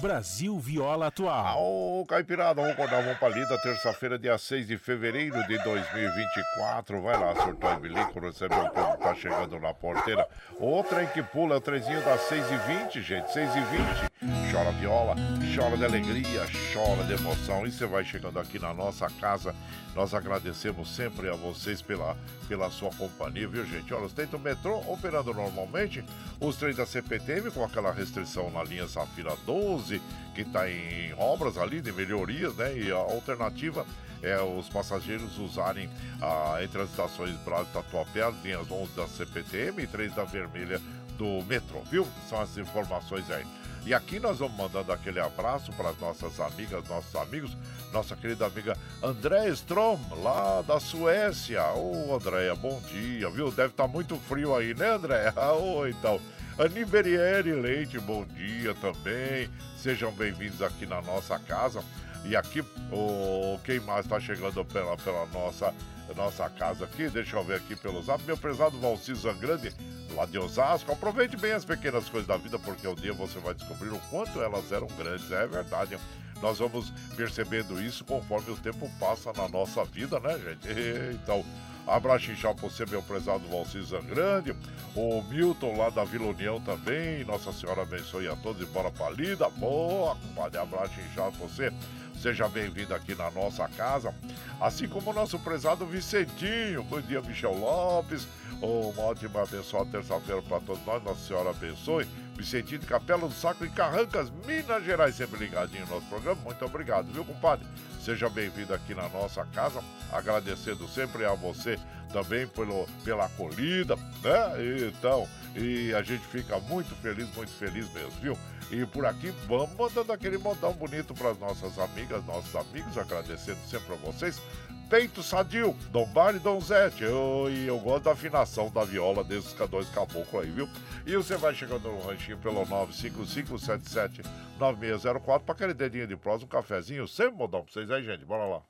Brasil Viola Atual. Ô, Caipirada, vamos acordar, vamos pra lida, terça-feira, dia 6 de fevereiro de 2024. Vai lá, surtou e bilico, recebe o povo que tá chegando na porteira. O trem que pula é o trenzinho das 6h20, gente, 6h20. Chora viola, chora de alegria, chora de emoção. E você vai chegando aqui na nossa casa nós agradecemos sempre a vocês pela, pela sua companhia, viu, gente? Olha, os trens do metrô operando normalmente, os trens da CPTM com aquela restrição na linha Safira 12, que está em obras ali de melhorias, né? E a alternativa é os passageiros usarem ah, entre as estações Brasil Tatuapé, as linhas 11 da CPTM e 3 da Vermelha do metrô, viu? São as informações aí. E aqui nós vamos mandando aquele abraço para as nossas amigas, nossos amigos, nossa querida amiga Andréa Strom, lá da Suécia. Ô, oh, Andréia, bom dia, viu? Deve estar tá muito frio aí, né, Andréia? Ô, oh, então. Aniberiere Leite, bom dia também. Sejam bem-vindos aqui na nossa casa. E aqui, oh, quem mais está chegando pela, pela nossa, nossa casa aqui? Deixa eu ver aqui pelo zap. Meu prezado Valci Zangrande, lá de Osasco. Aproveite bem as pequenas coisas da vida, porque um dia você vai descobrir o quanto elas eram grandes. É verdade. Nós vamos percebendo isso conforme o tempo passa na nossa vida, né, gente? Então, abraço inchado pra você, meu prezado Valci Zangrande. O Milton lá da Vila União também. Nossa Senhora abençoe a todos e bora pra lida. Boa, compadre. Abraço inchado pra você. Seja bem-vindo aqui na nossa casa. Assim como o nosso prezado Vicentinho. Bom dia, Michel Lopes. Uma ótima abençoada terça-feira para todos nós. Nossa Senhora abençoe. Vicentinho de Capela do Sacro em Carrancas, Minas Gerais, sempre ligadinho no nosso programa. Muito obrigado, viu, compadre? Seja bem-vindo aqui na nossa casa. Agradecendo sempre a você também pelo, pela acolhida, né? Então, e a gente fica muito feliz, muito feliz mesmo, viu? E por aqui vamos mandando aquele modão bonito para as nossas amigas, nossos amigos, agradecendo sempre a vocês. Peito Sadio, Dom Bar e Dom Zete. Eu, e eu gosto da afinação da viola desses dois caboclos aí, viu? E você vai chegando no ranchinho pelo 955779604 para aquele dedinho de prosa, um cafezinho, sempre modão para vocês aí, gente. Bora lá.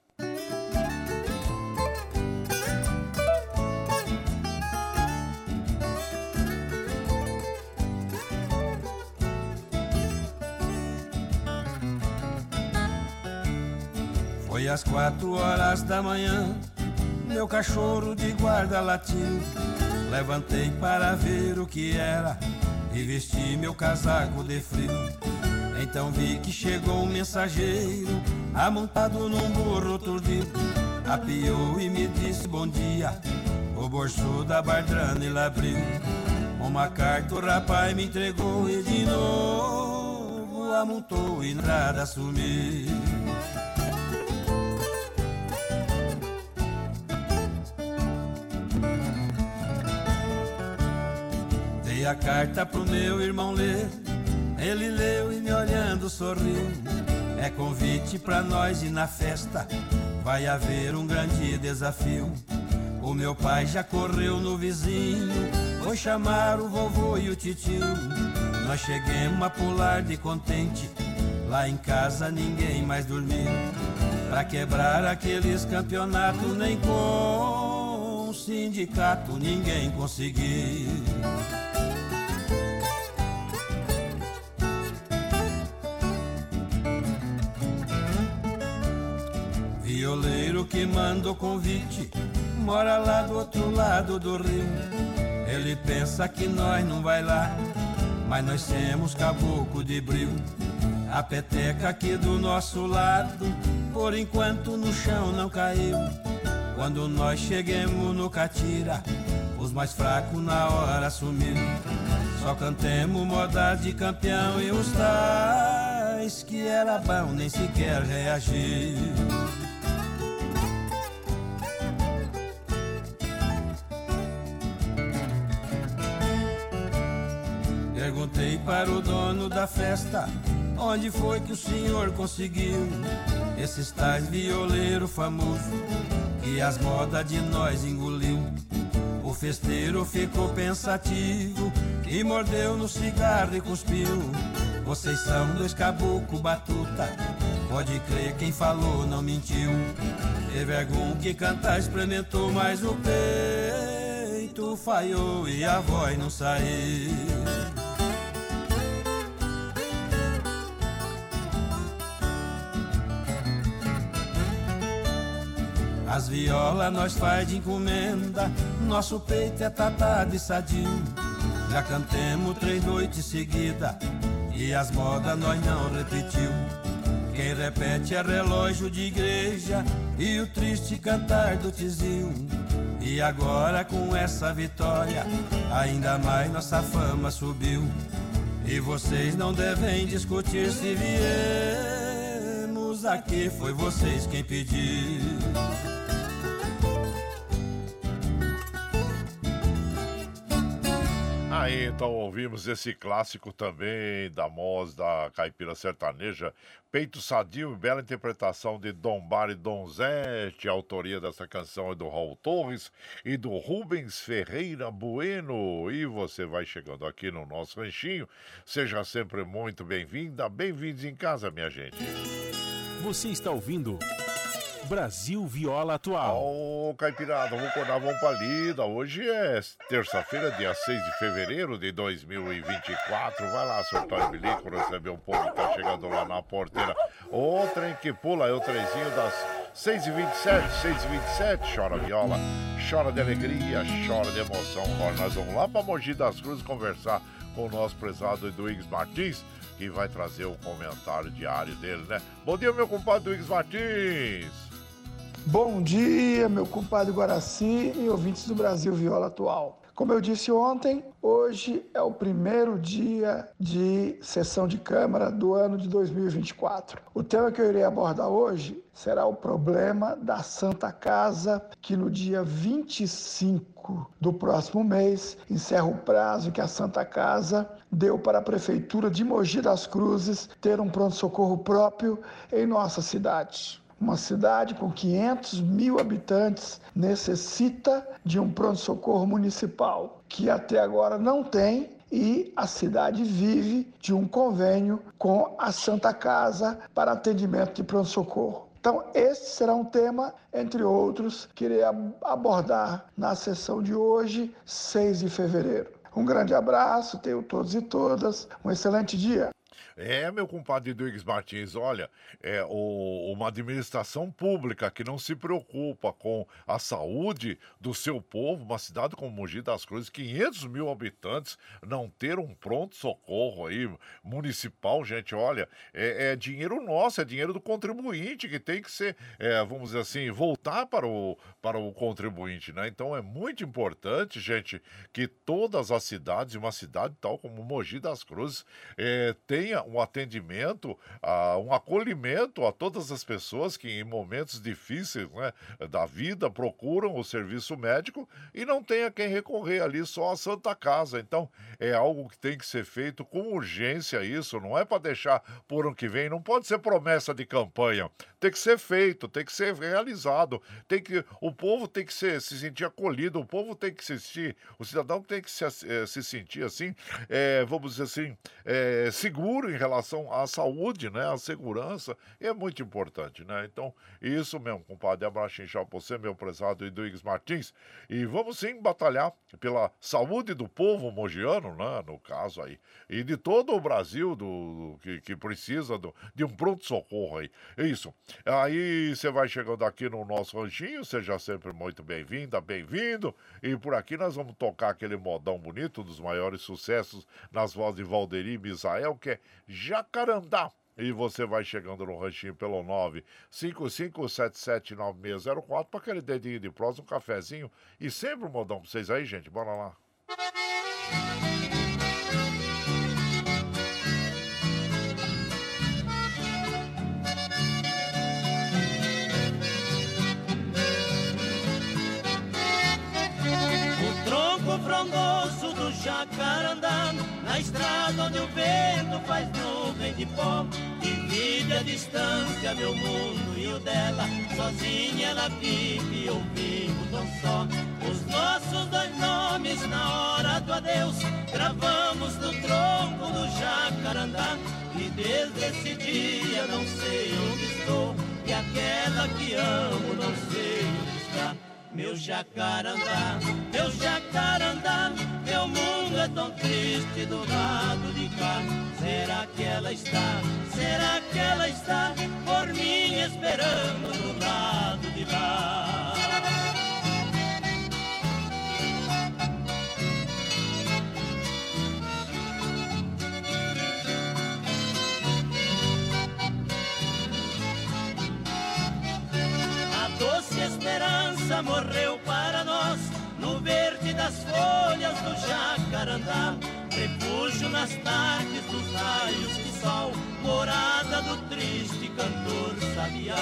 Às quatro horas da manhã, meu cachorro de guarda latiu. Levantei para ver o que era e vesti meu casaco de frio. Então vi que chegou um mensageiro, amontado num burro turdido. Apiou e me disse bom dia, o bolso da bardrana ele abriu. Uma carta o rapaz me entregou e de novo amontou e nada sumiu. A carta pro meu irmão ler. Ele leu e me olhando sorriu. É convite pra nós ir na festa. Vai haver um grande desafio. O meu pai já correu no vizinho. Foi chamar o vovô e o titio. nós cheguemos a pular de contente. Lá em casa ninguém mais dormiu. Pra quebrar aqueles campeonatos, nem com sindicato ninguém conseguiu. Violeiro que manda o convite, mora lá do outro lado do rio. Ele pensa que nós não vai lá, mas nós temos caboclo de bril. A peteca aqui do nosso lado, por enquanto no chão não caiu. Quando nós cheguemos no Catira, os mais fracos na hora sumiu. Só cantemos moda de campeão e os tais que era bom nem sequer reagir. Para o dono da festa onde foi que o senhor conseguiu esses tais violeiro famoso que as modas de nós engoliu. O festeiro ficou pensativo e mordeu no cigarro e cuspiu. Vocês são dois caboclo batuta, pode crer quem falou não mentiu. Teve algum que cantar experimentou, mas o peito falhou e a voz não saiu. As violas nós faz de encomenda, nosso peito é tatado e sadio. Já cantemos três noites seguidas e as modas nós não repetiu. Quem repete é relógio de igreja e o triste cantar do tizil. E agora com essa vitória, ainda mais nossa fama subiu. E vocês não devem discutir se viemos aqui, foi vocês quem pediu. Aí então ouvimos esse clássico também da Moz, da Caipira Sertaneja, Peito Sadio, bela interpretação de Dom Bar e Donzete, autoria dessa canção é do Raul Torres e do Rubens Ferreira Bueno. E você vai chegando aqui no nosso ranchinho, seja sempre muito bem-vinda, bem-vindos em casa, minha gente. Você está ouvindo Brasil Viola Atual. Ô, oh, Caipirada, vamos acordar, vamos pra lida. Hoje é terça-feira, dia 6 de fevereiro de 2024. Vai lá, sortar o bilico, receber o povo que tá chegando lá na porteira. O trem que pula é o trenzinho das 6h27, 6h27. Chora viola, chora de alegria, chora de emoção. Agora nós vamos lá pra Mogi das Cruzes conversar com o nosso prezado Eduígues Martins que vai trazer o comentário diário dele, né? Bom dia, meu compadre Eduígues Martins. Bom dia, meu compadre Guaraci e ouvintes do Brasil Viola Atual. Como eu disse ontem, hoje é o primeiro dia de sessão de Câmara do ano de 2024. O tema que eu irei abordar hoje será o problema da Santa Casa, que no dia 25 do próximo mês encerra o prazo que a Santa Casa deu para a Prefeitura de Mogi das Cruzes ter um pronto-socorro próprio em nossa cidade. Uma cidade com 500 mil habitantes necessita de um pronto-socorro municipal, que até agora não tem, e a cidade vive de um convênio com a Santa Casa para atendimento de pronto-socorro. Então, esse será um tema, entre outros, que irei abordar na sessão de hoje, 6 de fevereiro. Um grande abraço, tenho todos e todas, um excelente dia. É, meu compadre Duígues Martins, olha, é o, uma administração pública que não se preocupa com a saúde do seu povo, uma cidade como Mogi das Cruzes, 500 mil habitantes, não ter um pronto-socorro aí municipal, gente, olha, é, é, dinheiro nosso, é dinheiro do contribuinte que tem que ser, é, vamos dizer assim, voltar para o, para o contribuinte, né? Então é muito importante, gente, que todas as cidades, uma cidade tal como Mogi das Cruzes, é, tenha um atendimento, uh, um acolhimento a todas as pessoas que em momentos difíceis né, da vida procuram o serviço médico e não tenha quem recorrer ali só a Santa Casa. Então, é algo que tem que ser feito com urgência isso, não é para deixar por ano que vem, não pode ser promessa de campanha. Tem que ser feito, tem que ser realizado, tem que o povo tem que ser, se sentir acolhido, o povo tem que se sentir, o cidadão tem que se, eh, se sentir assim, é, vamos dizer assim, é, seguro em relação à saúde, né, à segurança, e é muito importante, né? Então, isso mesmo, compadre, abraço inchado pra você, meu prezado Eduígues Martins, e vamos sim batalhar pela saúde do povo mogiano, né, no caso aí, e de todo o Brasil do, que, que precisa do, de um pronto-socorro aí. É isso. Aí você vai chegando aqui no nosso ranchinho, seja sempre muito bem-vinda, bem-vindo. E por aqui nós vamos tocar aquele modão bonito dos maiores sucessos nas vozes de Valderi Misael, que é Jacarandá. E você vai chegando no ranchinho pelo 955779604 para aquele dedinho de prosa, um cafezinho e sempre um modão para vocês aí, gente. Bora lá. frondoso do jacarandá Na estrada onde o vento faz nuvem de pó Divide a distância, meu mundo e o dela Sozinha ela vive, eu vivo tão só. Os nossos dois nomes na hora do adeus Gravamos no tronco do jacarandá E desde esse dia não sei onde estou E aquela que amo não sei meu jacarandá, meu jacarandá, meu mundo é tão triste do lado de cá. Será que ela está, será que ela está por mim esperando do lado de lá? Esperança morreu para nós no verde das folhas do jacarandá. Refúgio nas tardes dos raios de sol, morada do triste cantor sabiá.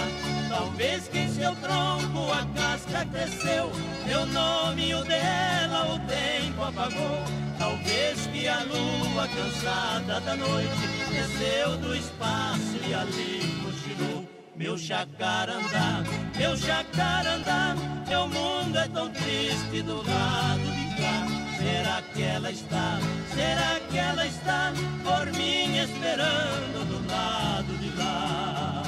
Talvez que em seu tronco a casca cresceu, meu nome e o dela o tempo apagou. Talvez que a lua cansada da noite desceu do espaço e ali cochilou. Meu jacarandá, meu jacarandá, meu mundo é tão triste do lado de cá. Será que ela está, será que ela está por mim esperando do lado de lá?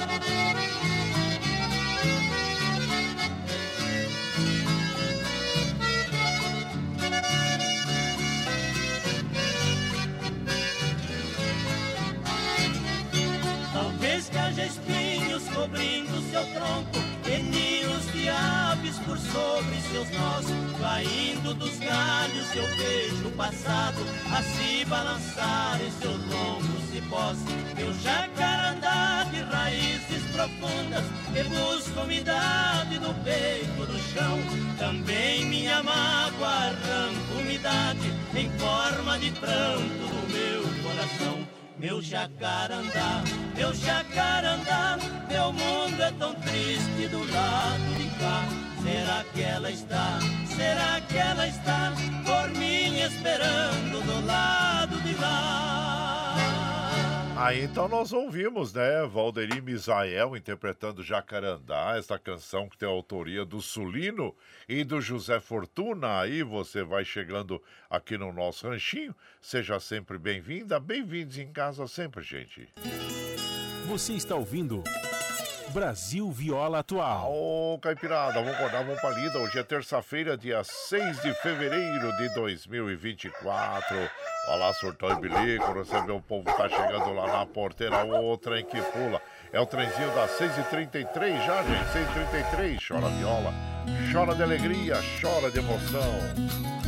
Cobrindo seu tronco, e ninhos de aves por sobre seus nós. Caindo dos galhos eu vejo o passado a se balançar em seus longos cipós. Meu jacarandá de raízes profundas que busca umidade no peito do chão. Também minha mágoa arranca umidade em forma de pranto no meu coração. Meu jacarandá, meu jacarandá, meu mundo é tão triste do lado de cá. Será que ela está, será que ela está por mim esperando do lado de lá? Aí então nós ouvimos, né, Valderi Misael interpretando Jacarandá, esta canção que tem a autoria do Sulino e do José Fortuna. Aí você vai chegando aqui no nosso ranchinho. Seja sempre bem-vinda, bem-vindos em casa sempre, gente. Você está ouvindo Brasil Viola Atual. Ô, oh, Caipirada, vamos acordar, vamos pra lida. Hoje é terça-feira, dia 6 de fevereiro de 2024. Olha lá, surtão e bilico, vê o povo tá chegando lá na porteira, o trem que pula. É o trenzinho das 6h33 já, gente, 6h33. Chora viola, chora de alegria, chora de emoção.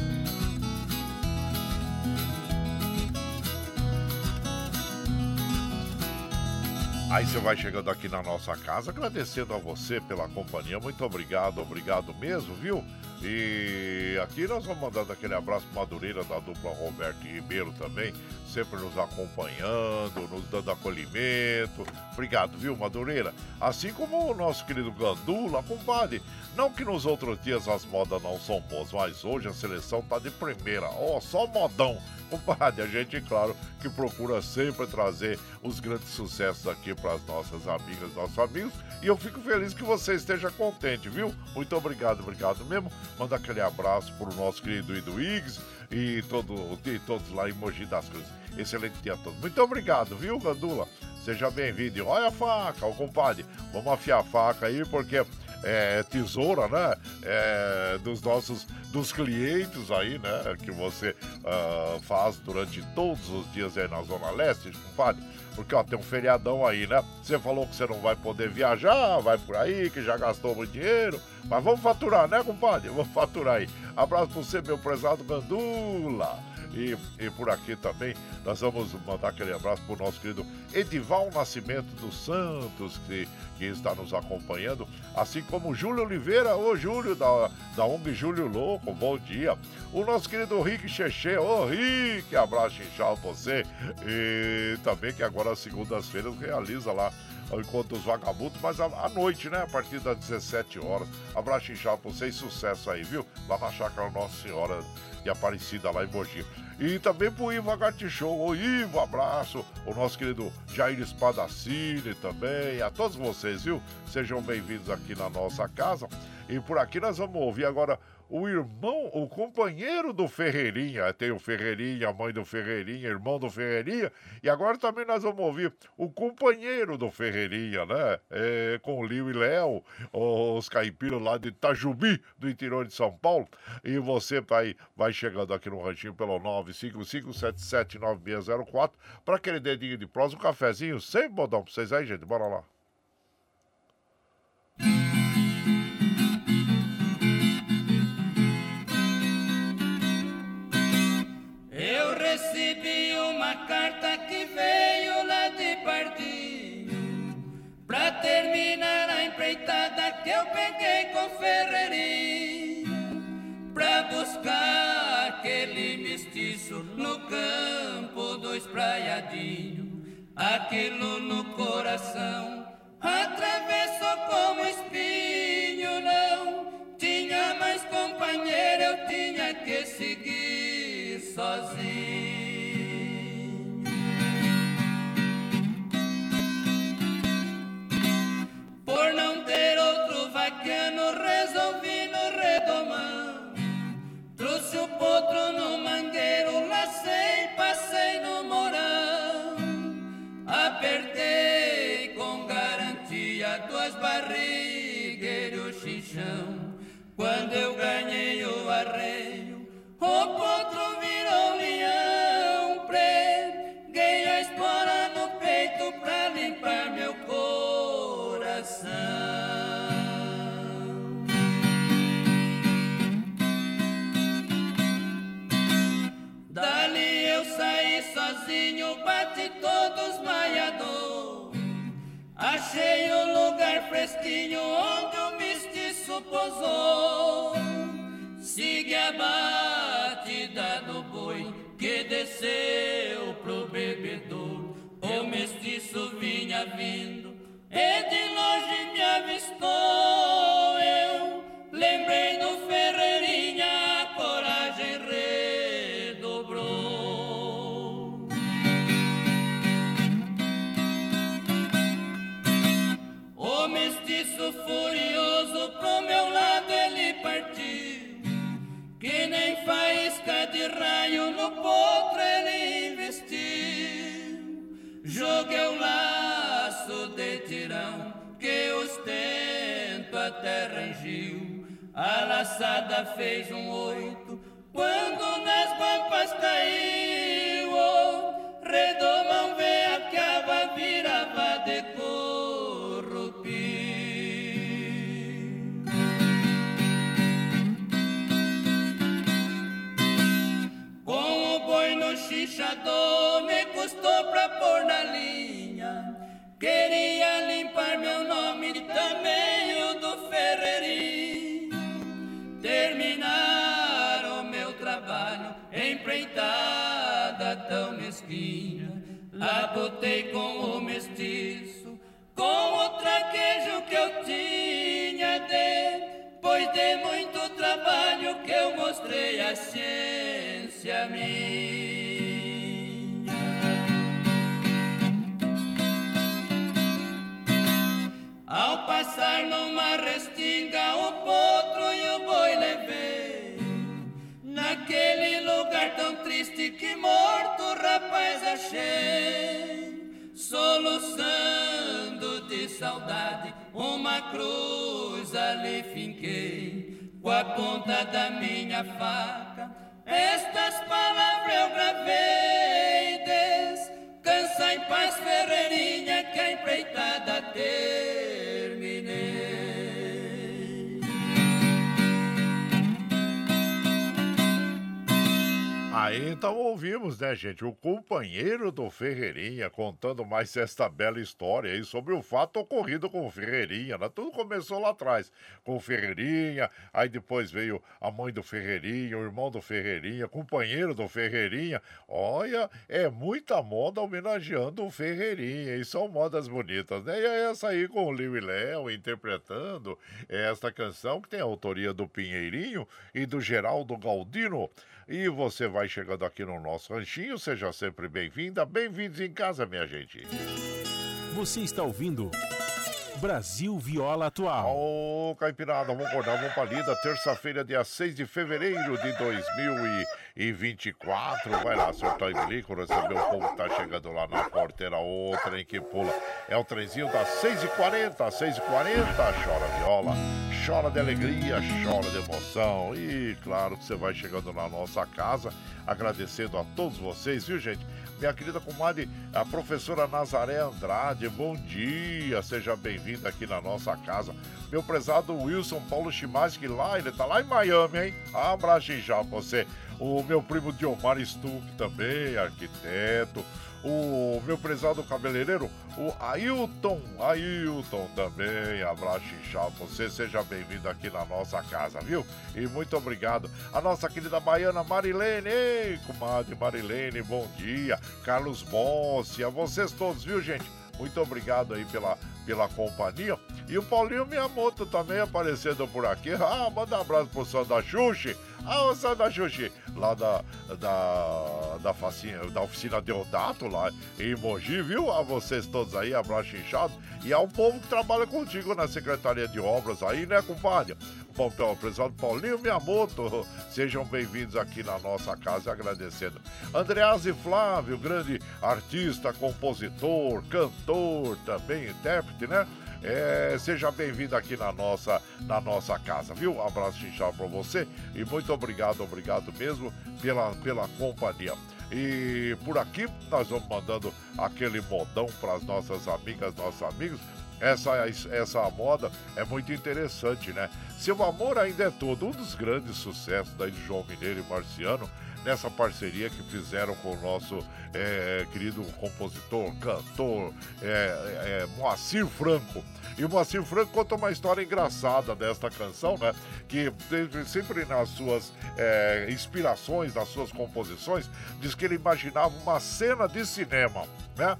Aí você vai chegando aqui na nossa casa, agradecendo a você pela companhia. Muito obrigado, obrigado mesmo, viu? E aqui nós vamos mandando aquele abraço Madureira da dupla Roberto e Ribeiro também, sempre nos acompanhando, nos dando acolhimento. Obrigado, viu, Madureira? Assim como o nosso querido Gandula, compadre. Não que nos outros dias as modas não são boas, mas hoje a seleção tá de primeira. Ó, oh, só modão. Compadre, a gente, claro, que procura sempre trazer os grandes sucessos aqui para as nossas amigas, nossos amigos. E eu fico feliz que você esteja contente, viu? Muito obrigado, obrigado mesmo. Manda aquele abraço para o nosso querido Ido Iggs e, todo, e todos lá em Mogi das Cruzes. Excelente dia a todos. Muito obrigado, viu, Gandula? Seja bem-vindo. Olha a faca, ô compadre. Vamos afiar a faca aí, porque é, tesoura, né? É, dos nossos dos clientes aí, né? Que você uh, faz durante todos os dias aí na Zona Leste, compadre. Porque ó, tem um feriadão aí, né? Você falou que você não vai poder viajar, vai por aí, que já gastou muito dinheiro. Mas vamos faturar, né, compadre? Vamos faturar aí. Abraço pra você, meu prezado Gandula. E, e por aqui também nós vamos mandar aquele abraço para o nosso querido Edival Nascimento dos Santos, que, que está nos acompanhando, assim como Júlio Oliveira, ô Júlio, da, da ONG Júlio Louco, bom dia. O nosso querido Rick Cheche, ô Rick, abraço inchado você. E também que agora, segundas-feiras, realiza lá o Encontro dos Vagabundos, mas à noite, né? A partir das 17 horas. Abraço inchado pra vocês, sucesso aí, viu? Lá na Chácara Nossa Senhora de Aparecida, lá em Mogi. E também pro Ivo Agati Show. Ô Ivo, abraço. O nosso querido Jair Espadacini também. A todos vocês, viu? Sejam bem-vindos aqui na nossa casa. E por aqui nós vamos ouvir agora o irmão, o companheiro do Ferreirinha. Tem o Ferreirinha, a mãe do Ferreirinha, irmão do Ferreirinha. E agora também nós vamos ouvir o companheiro do Ferreirinha, né? É, com o Lio e Léo, os caipiras lá de Itajubi, do interior de São Paulo. E você vai, vai chegando aqui no ranchinho pelo 955779604 para aquele dedinho de prosa, um cafezinho sem bodão pra vocês aí, gente. Bora lá. Ferreirinha Pra buscar aquele mestiço no campo do espraiadinho Aquilo no coração saudade uma cruz ali finquei Com a ponta da minha faca estas palavras eu gravei Descansa em paz, Ferreirinha, que a empreitada terminei. Aí então ouvimos, né, gente, o companheiro do Ferreirinha contando mais esta bela história aí sobre o fato ocorrido com o Ferreirinha, né? Tudo começou lá atrás com o Ferreirinha, aí depois veio a mãe do Ferreirinha, o irmão do Ferreirinha, companheiro do Ferreirinha. Olha, é muita moda homenageando o Ferreirinha, e são modas bonitas, né? E é essa aí com o Liu e Léo interpretando esta canção que tem a autoria do Pinheirinho e do Geraldo Galdino. E você vai chegando aqui no nosso ranchinho, seja sempre bem-vinda, bem-vindos em casa, minha gente. Você está ouvindo Brasil Viola Atual. Ô, Caipirada, vamos acordar, vamos pra lida. Terça-feira, dia 6 de fevereiro de 2024. Vai lá, senhor Taimelico, receber o povo que tá chegando lá na porteira. O trem que pula. É o trenzinho das 6h40, 6h40. Chora viola, chora de alegria, chora de emoção. E claro que você vai chegando na nossa casa, agradecendo a todos vocês, viu, gente? Minha querida comadre, a professora Nazaré Andrade, bom dia, seja bem-vinda aqui na nossa casa. Meu prezado Wilson Paulo Chimaski lá, ele tá lá em Miami, hein? Abraço já você. O meu primo Diomar Stuck também, arquiteto o meu prezado cabeleireiro, o Ailton, Ailton também, abraço inchado, você seja bem-vindo aqui na nossa casa, viu? E muito obrigado. A nossa querida baiana Marilene, ei, comadre Marilene, bom dia. Carlos Bossi, a vocês todos, viu, gente? Muito obrigado aí pela, pela companhia. E o Paulinho Miyamoto também aparecendo por aqui. Ah, manda um abraço pro Sandra Xuxi. Ah, o Sandra Xuxi, lá da, da, da, facinha, da oficina Deodato, lá em Mogi, viu? A vocês todos aí, abraço inchado. E ao povo que trabalha contigo na Secretaria de Obras aí, né, compadre? O prezado Paulinho Miyamoto, sejam bem-vindos aqui na nossa casa, agradecendo. Andrease Flávio, grande artista, compositor, cantor, também intérprete, né? É, seja bem-vindo aqui na nossa, na nossa casa, viu? Um abraço inchado para você e muito obrigado, obrigado mesmo pela, pela companhia. E por aqui nós vamos mandando aquele modão para as nossas amigas, nossos amigos. Essa, essa moda é muito interessante, né? Seu Amor Ainda é Todo, um dos grandes sucessos daí de João Mineiro e Marciano, nessa parceria que fizeram com o nosso é, querido compositor, cantor, é, é, Moacir Franco. E o Moacir Franco conta uma história engraçada desta canção, né? Que sempre nas suas é, inspirações, nas suas composições, diz que ele imaginava uma cena de cinema, né?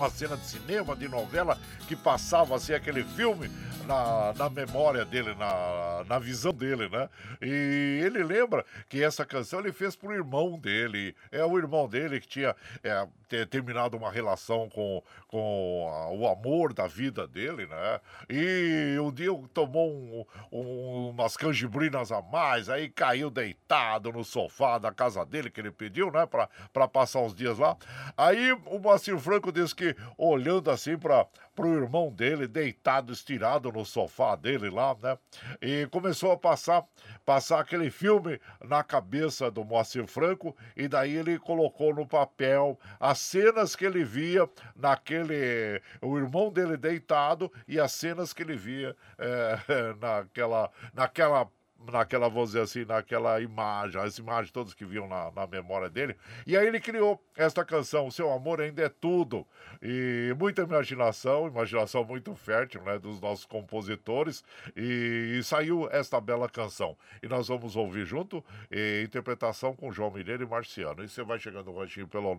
uma cena de cinema, de novela, que passava assim aquele filme na, na memória dele, na, na visão dele, né? E ele lembra que essa canção ele fez pro irmão dele. É o irmão dele que tinha é, ter terminado uma relação com, com a, o amor da vida dele, né? E um dia tomou um, um, umas canjibrinas a mais, aí caiu deitado no sofá da casa dele, que ele pediu, né? Pra, pra passar uns dias lá. Aí o Moacir Franco disse que olhando assim para o irmão dele, deitado, estirado no sofá dele lá, né? E começou a passar, passar aquele filme na cabeça do Moacir Franco, e daí ele colocou no papel as cenas que ele via naquele. o irmão dele deitado e as cenas que ele via é, naquela, naquela naquela, vou dizer assim, naquela imagem, as imagens todas que viam na, na memória dele. E aí ele criou esta canção, O Seu Amor Ainda é Tudo. E muita imaginação, imaginação muito fértil, né, dos nossos compositores. E, e saiu esta bela canção. E nós vamos ouvir junto, e, interpretação com João Mineiro e Marciano. E você vai chegando no ranchinho pelo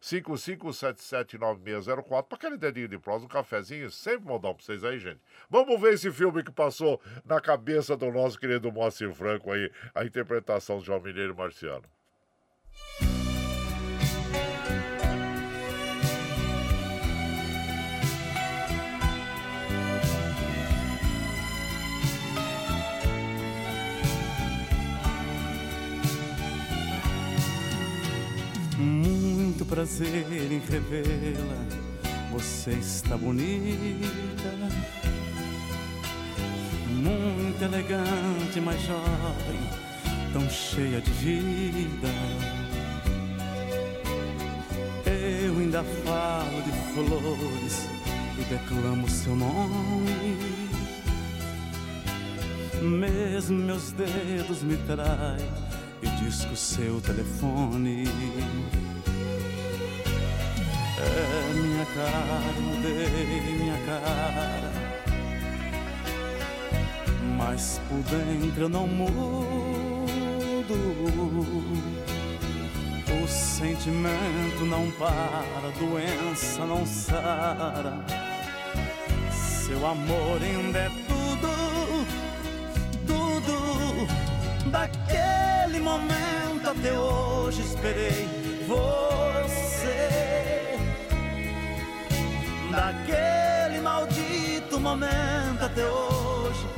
955779604 para aquele dedinho de prosa, um cafezinho, sempre modão pra vocês aí, gente. Vamos ver esse filme que passou na cabeça do nosso querido Moacir Franco aí, a interpretação de João Mineiro Marciano. Muito prazer em revê-la, você está bonita muito elegante, mas jovem, tão cheia de vida. Eu ainda falo de flores e declamo seu nome. Mesmo meus dedos me traem e disco seu telefone. É minha cara, mudei minha cara mas por dentro eu não mudo. O sentimento não para, a doença não sara. Seu amor ainda é tudo, tudo. Daquele momento até hoje esperei você. Daquele maldito momento até hoje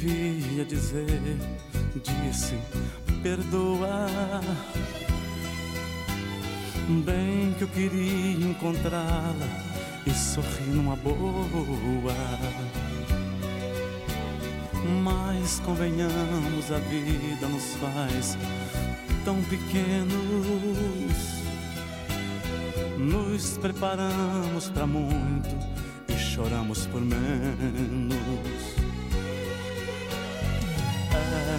Devia dizer, disse, perdoa. Bem que eu queria encontrá-la e sorrir numa boa. Mas convenhamos, a vida nos faz tão pequenos. Nos preparamos para muito e choramos por menos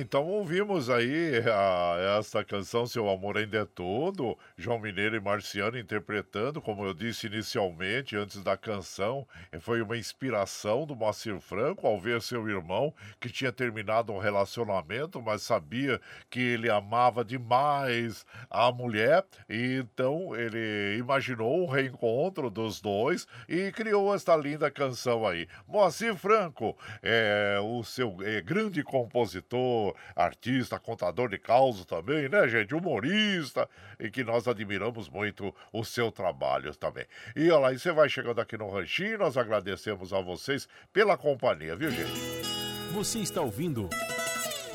Então ouvimos aí a, essa canção Seu Amor Ainda é Todo, João Mineiro e Marciano interpretando, como eu disse inicialmente, antes da canção, foi uma inspiração do Moacir Franco ao ver seu irmão, que tinha terminado um relacionamento, mas sabia que ele amava demais a mulher, e então ele imaginou um reencontro dos dois e criou esta linda canção aí. Moacir Franco é o seu é, grande compositor, artista, contador de causos também, né, gente? Humorista, e que nós admiramos muito o seu trabalho também. E olha lá, e você vai chegando aqui no Ranchinho, nós agradecemos a vocês pela companhia, viu, gente? Você está ouvindo.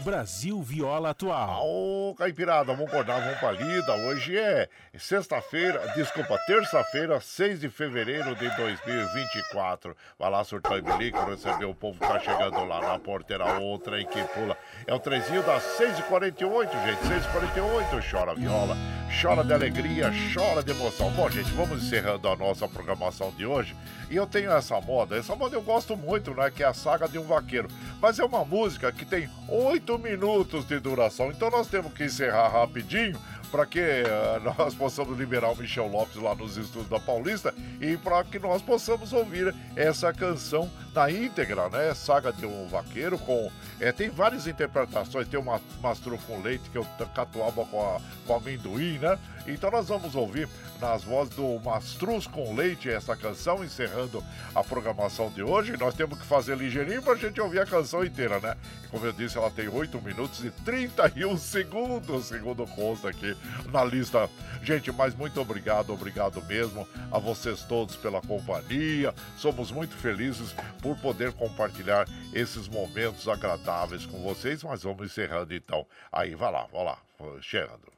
Brasil Viola Atual. Ô, Caipirada, vamos acordar, vamos pra lida. Hoje é sexta-feira, desculpa, terça-feira, 6 de fevereiro de 2024. Vai lá, surtar e bilico, receber o povo que tá chegando lá na porteira, outra aí que pula. É o trezinho das 6h48, gente, 6h48. Chora viola, chora de alegria, chora de emoção. Bom, gente, vamos encerrando a nossa programação de hoje. E eu tenho essa moda, essa moda eu gosto muito, né? Que é a saga de um vaqueiro. Mas é uma música que tem oito minutos de duração, então nós temos que encerrar rapidinho para que uh, nós possamos liberar o Michel Lopes lá nos estúdios da Paulista e para que nós possamos ouvir essa canção na íntegra, né? Saga de um vaqueiro com é, tem várias interpretações, tem uma mastro com leite que eu catuaba com, a, com amendoim, né? Então nós vamos ouvir nas vozes do Mastruz com Leite essa canção, encerrando a programação de hoje. Nós temos que fazer ligeirinho para a gente ouvir a canção inteira, né? E como eu disse, ela tem 8 minutos e 31 segundos, segundo consta aqui na lista. Gente, mas muito obrigado, obrigado mesmo a vocês todos pela companhia. Somos muito felizes por poder compartilhar esses momentos agradáveis com vocês, mas vamos encerrando então. Aí, vai lá, vai lá, chegando.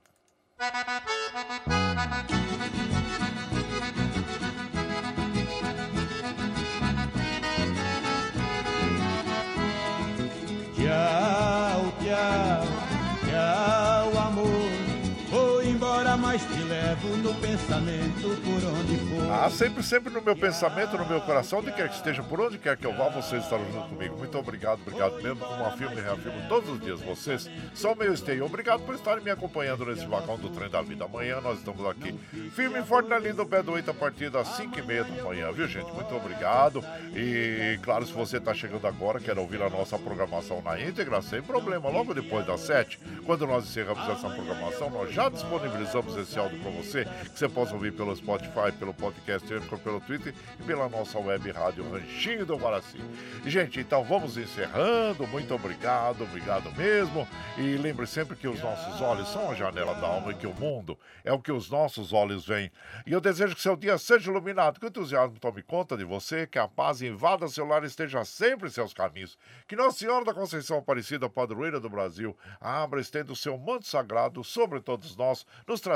Tchau, tchau, tchau, amor mas te levo no pensamento por onde for. Ah, sempre, sempre no meu pensamento, no meu coração, onde quer que esteja, por onde quer que eu vá, vocês estarão junto comigo. Muito obrigado, obrigado mesmo, como afirmo e reafirmo todos os dias. Vocês são meu esteio. Obrigado por estarem me acompanhando nesse vagão do trem da vida. Amanhã nós estamos aqui, firme e forte na linha do pé do 8 a partir das 5 e meia da manhã, viu, gente? Muito obrigado. E, claro, se você está chegando agora, quer ouvir a nossa programação na íntegra, sem problema. Logo depois das 7, quando nós encerramos essa programação, nós já disponibilizamos disponibilizamos esse áudio para você, que você possa ouvir pelo Spotify, pelo podcast, pelo Twitter e pela nossa web rádio Ranchinho do Guaraci. Gente, então vamos encerrando. Muito obrigado, obrigado mesmo. E lembre sempre que os nossos olhos são a janela da alma e que o mundo é o que os nossos olhos veem. E eu desejo que seu dia seja iluminado, que o entusiasmo tome conta de você, que a paz invada seu lar e esteja sempre em seus caminhos. Que Nossa Senhora da Conceição Aparecida, padroeira do Brasil, abra e estenda o seu manto sagrado sobre todos nós, nos trazendo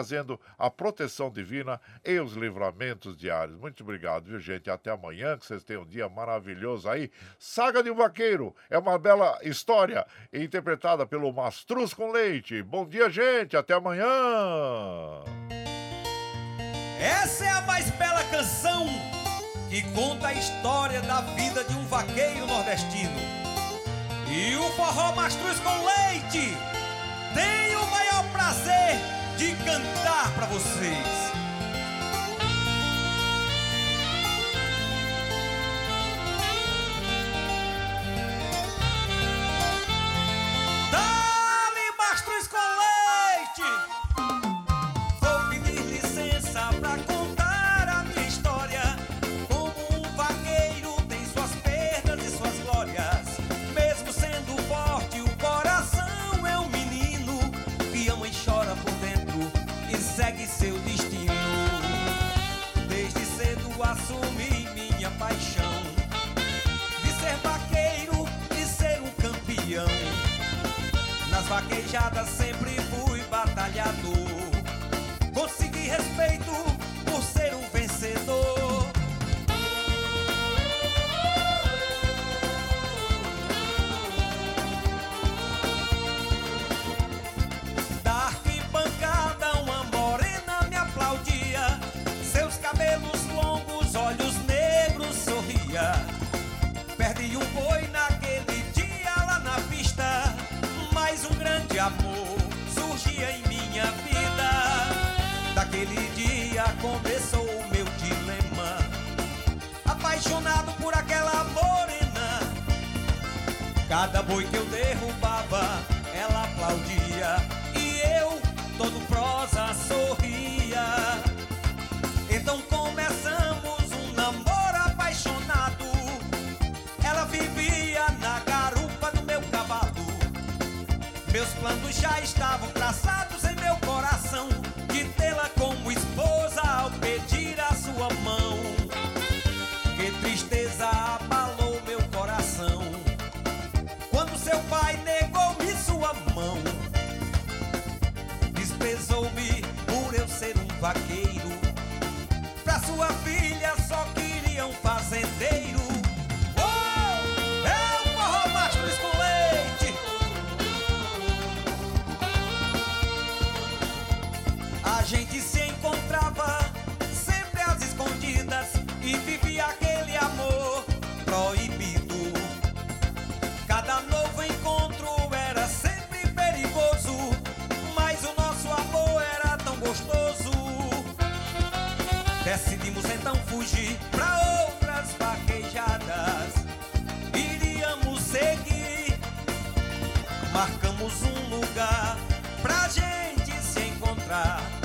a proteção divina e os livramentos diários. Muito obrigado, viu, gente? Até amanhã, que vocês tenham um dia maravilhoso aí. Saga de um Vaqueiro é uma bela história interpretada pelo Mastruz com Leite. Bom dia, gente. Até amanhã. Essa é a mais bela canção que conta a história da vida de um vaqueiro nordestino. E o forró Mastruz com Leite tem o maior prazer de cantar para vocês. Vaquejada começou o meu dilema. Apaixonado por aquela morena. Cada boi que eu derrubava, ela aplaudia. E eu, todo prosa, sorria. Então começamos um namoro apaixonado. Ela vivia na garupa do meu cavalo. Meus planos já estavam traçados sua filha. Marcamos um lugar pra gente se encontrar.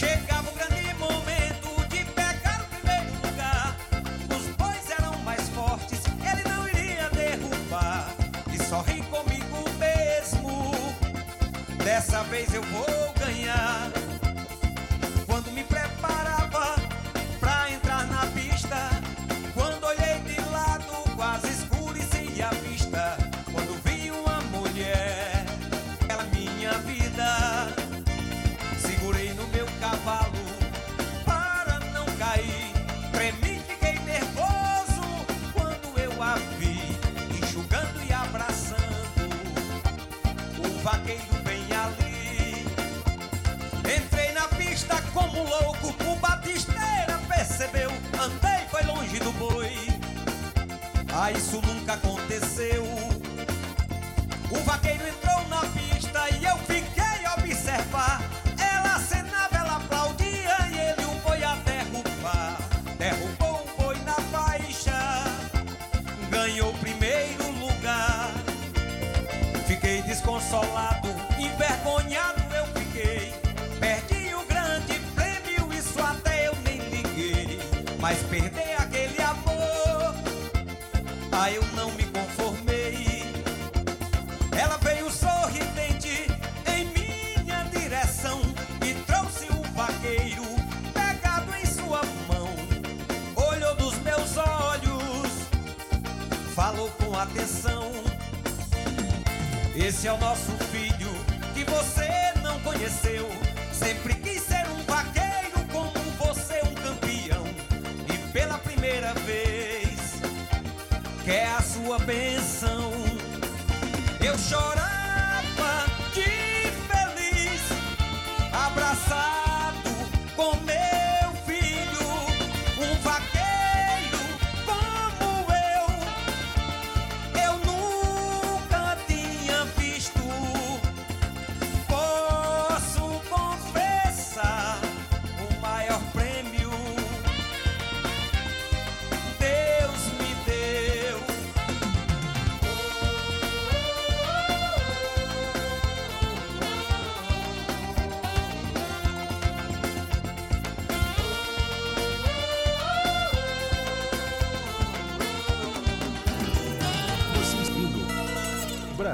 shake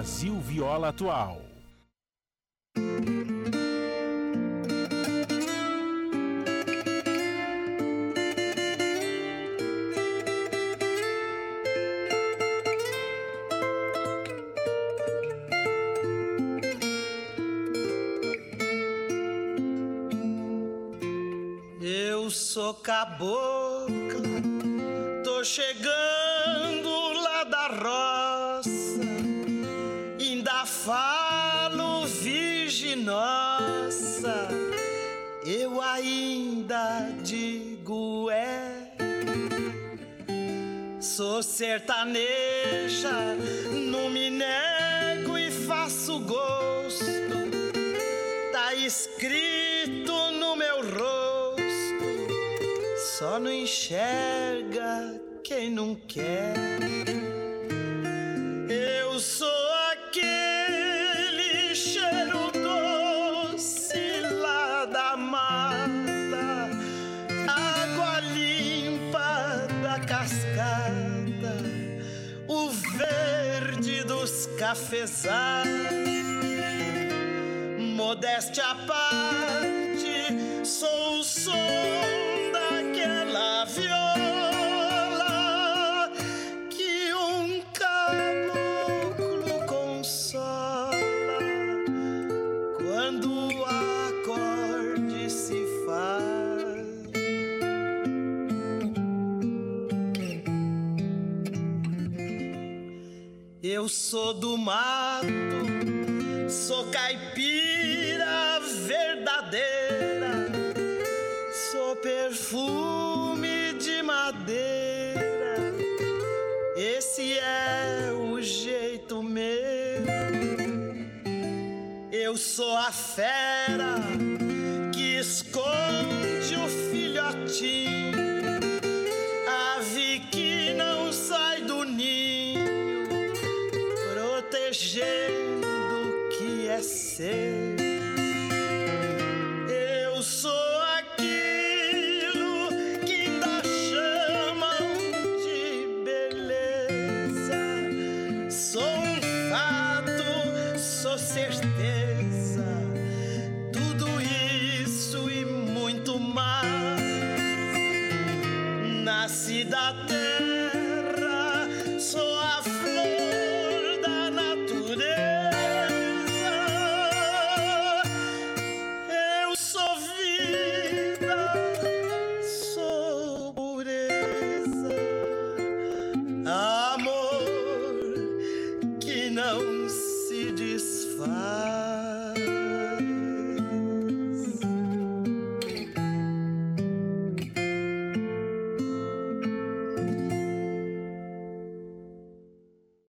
Brasil Viola Atual. Eu sou cabocla, tô chegando sou sertaneja, não me nego e faço gosto. Tá escrito no meu rosto, só não enxerga quem não quer. afesar, modéstia à parte. A fera que esconde o filhotinho. Ave que não sai do ninho, protegendo o que é seu.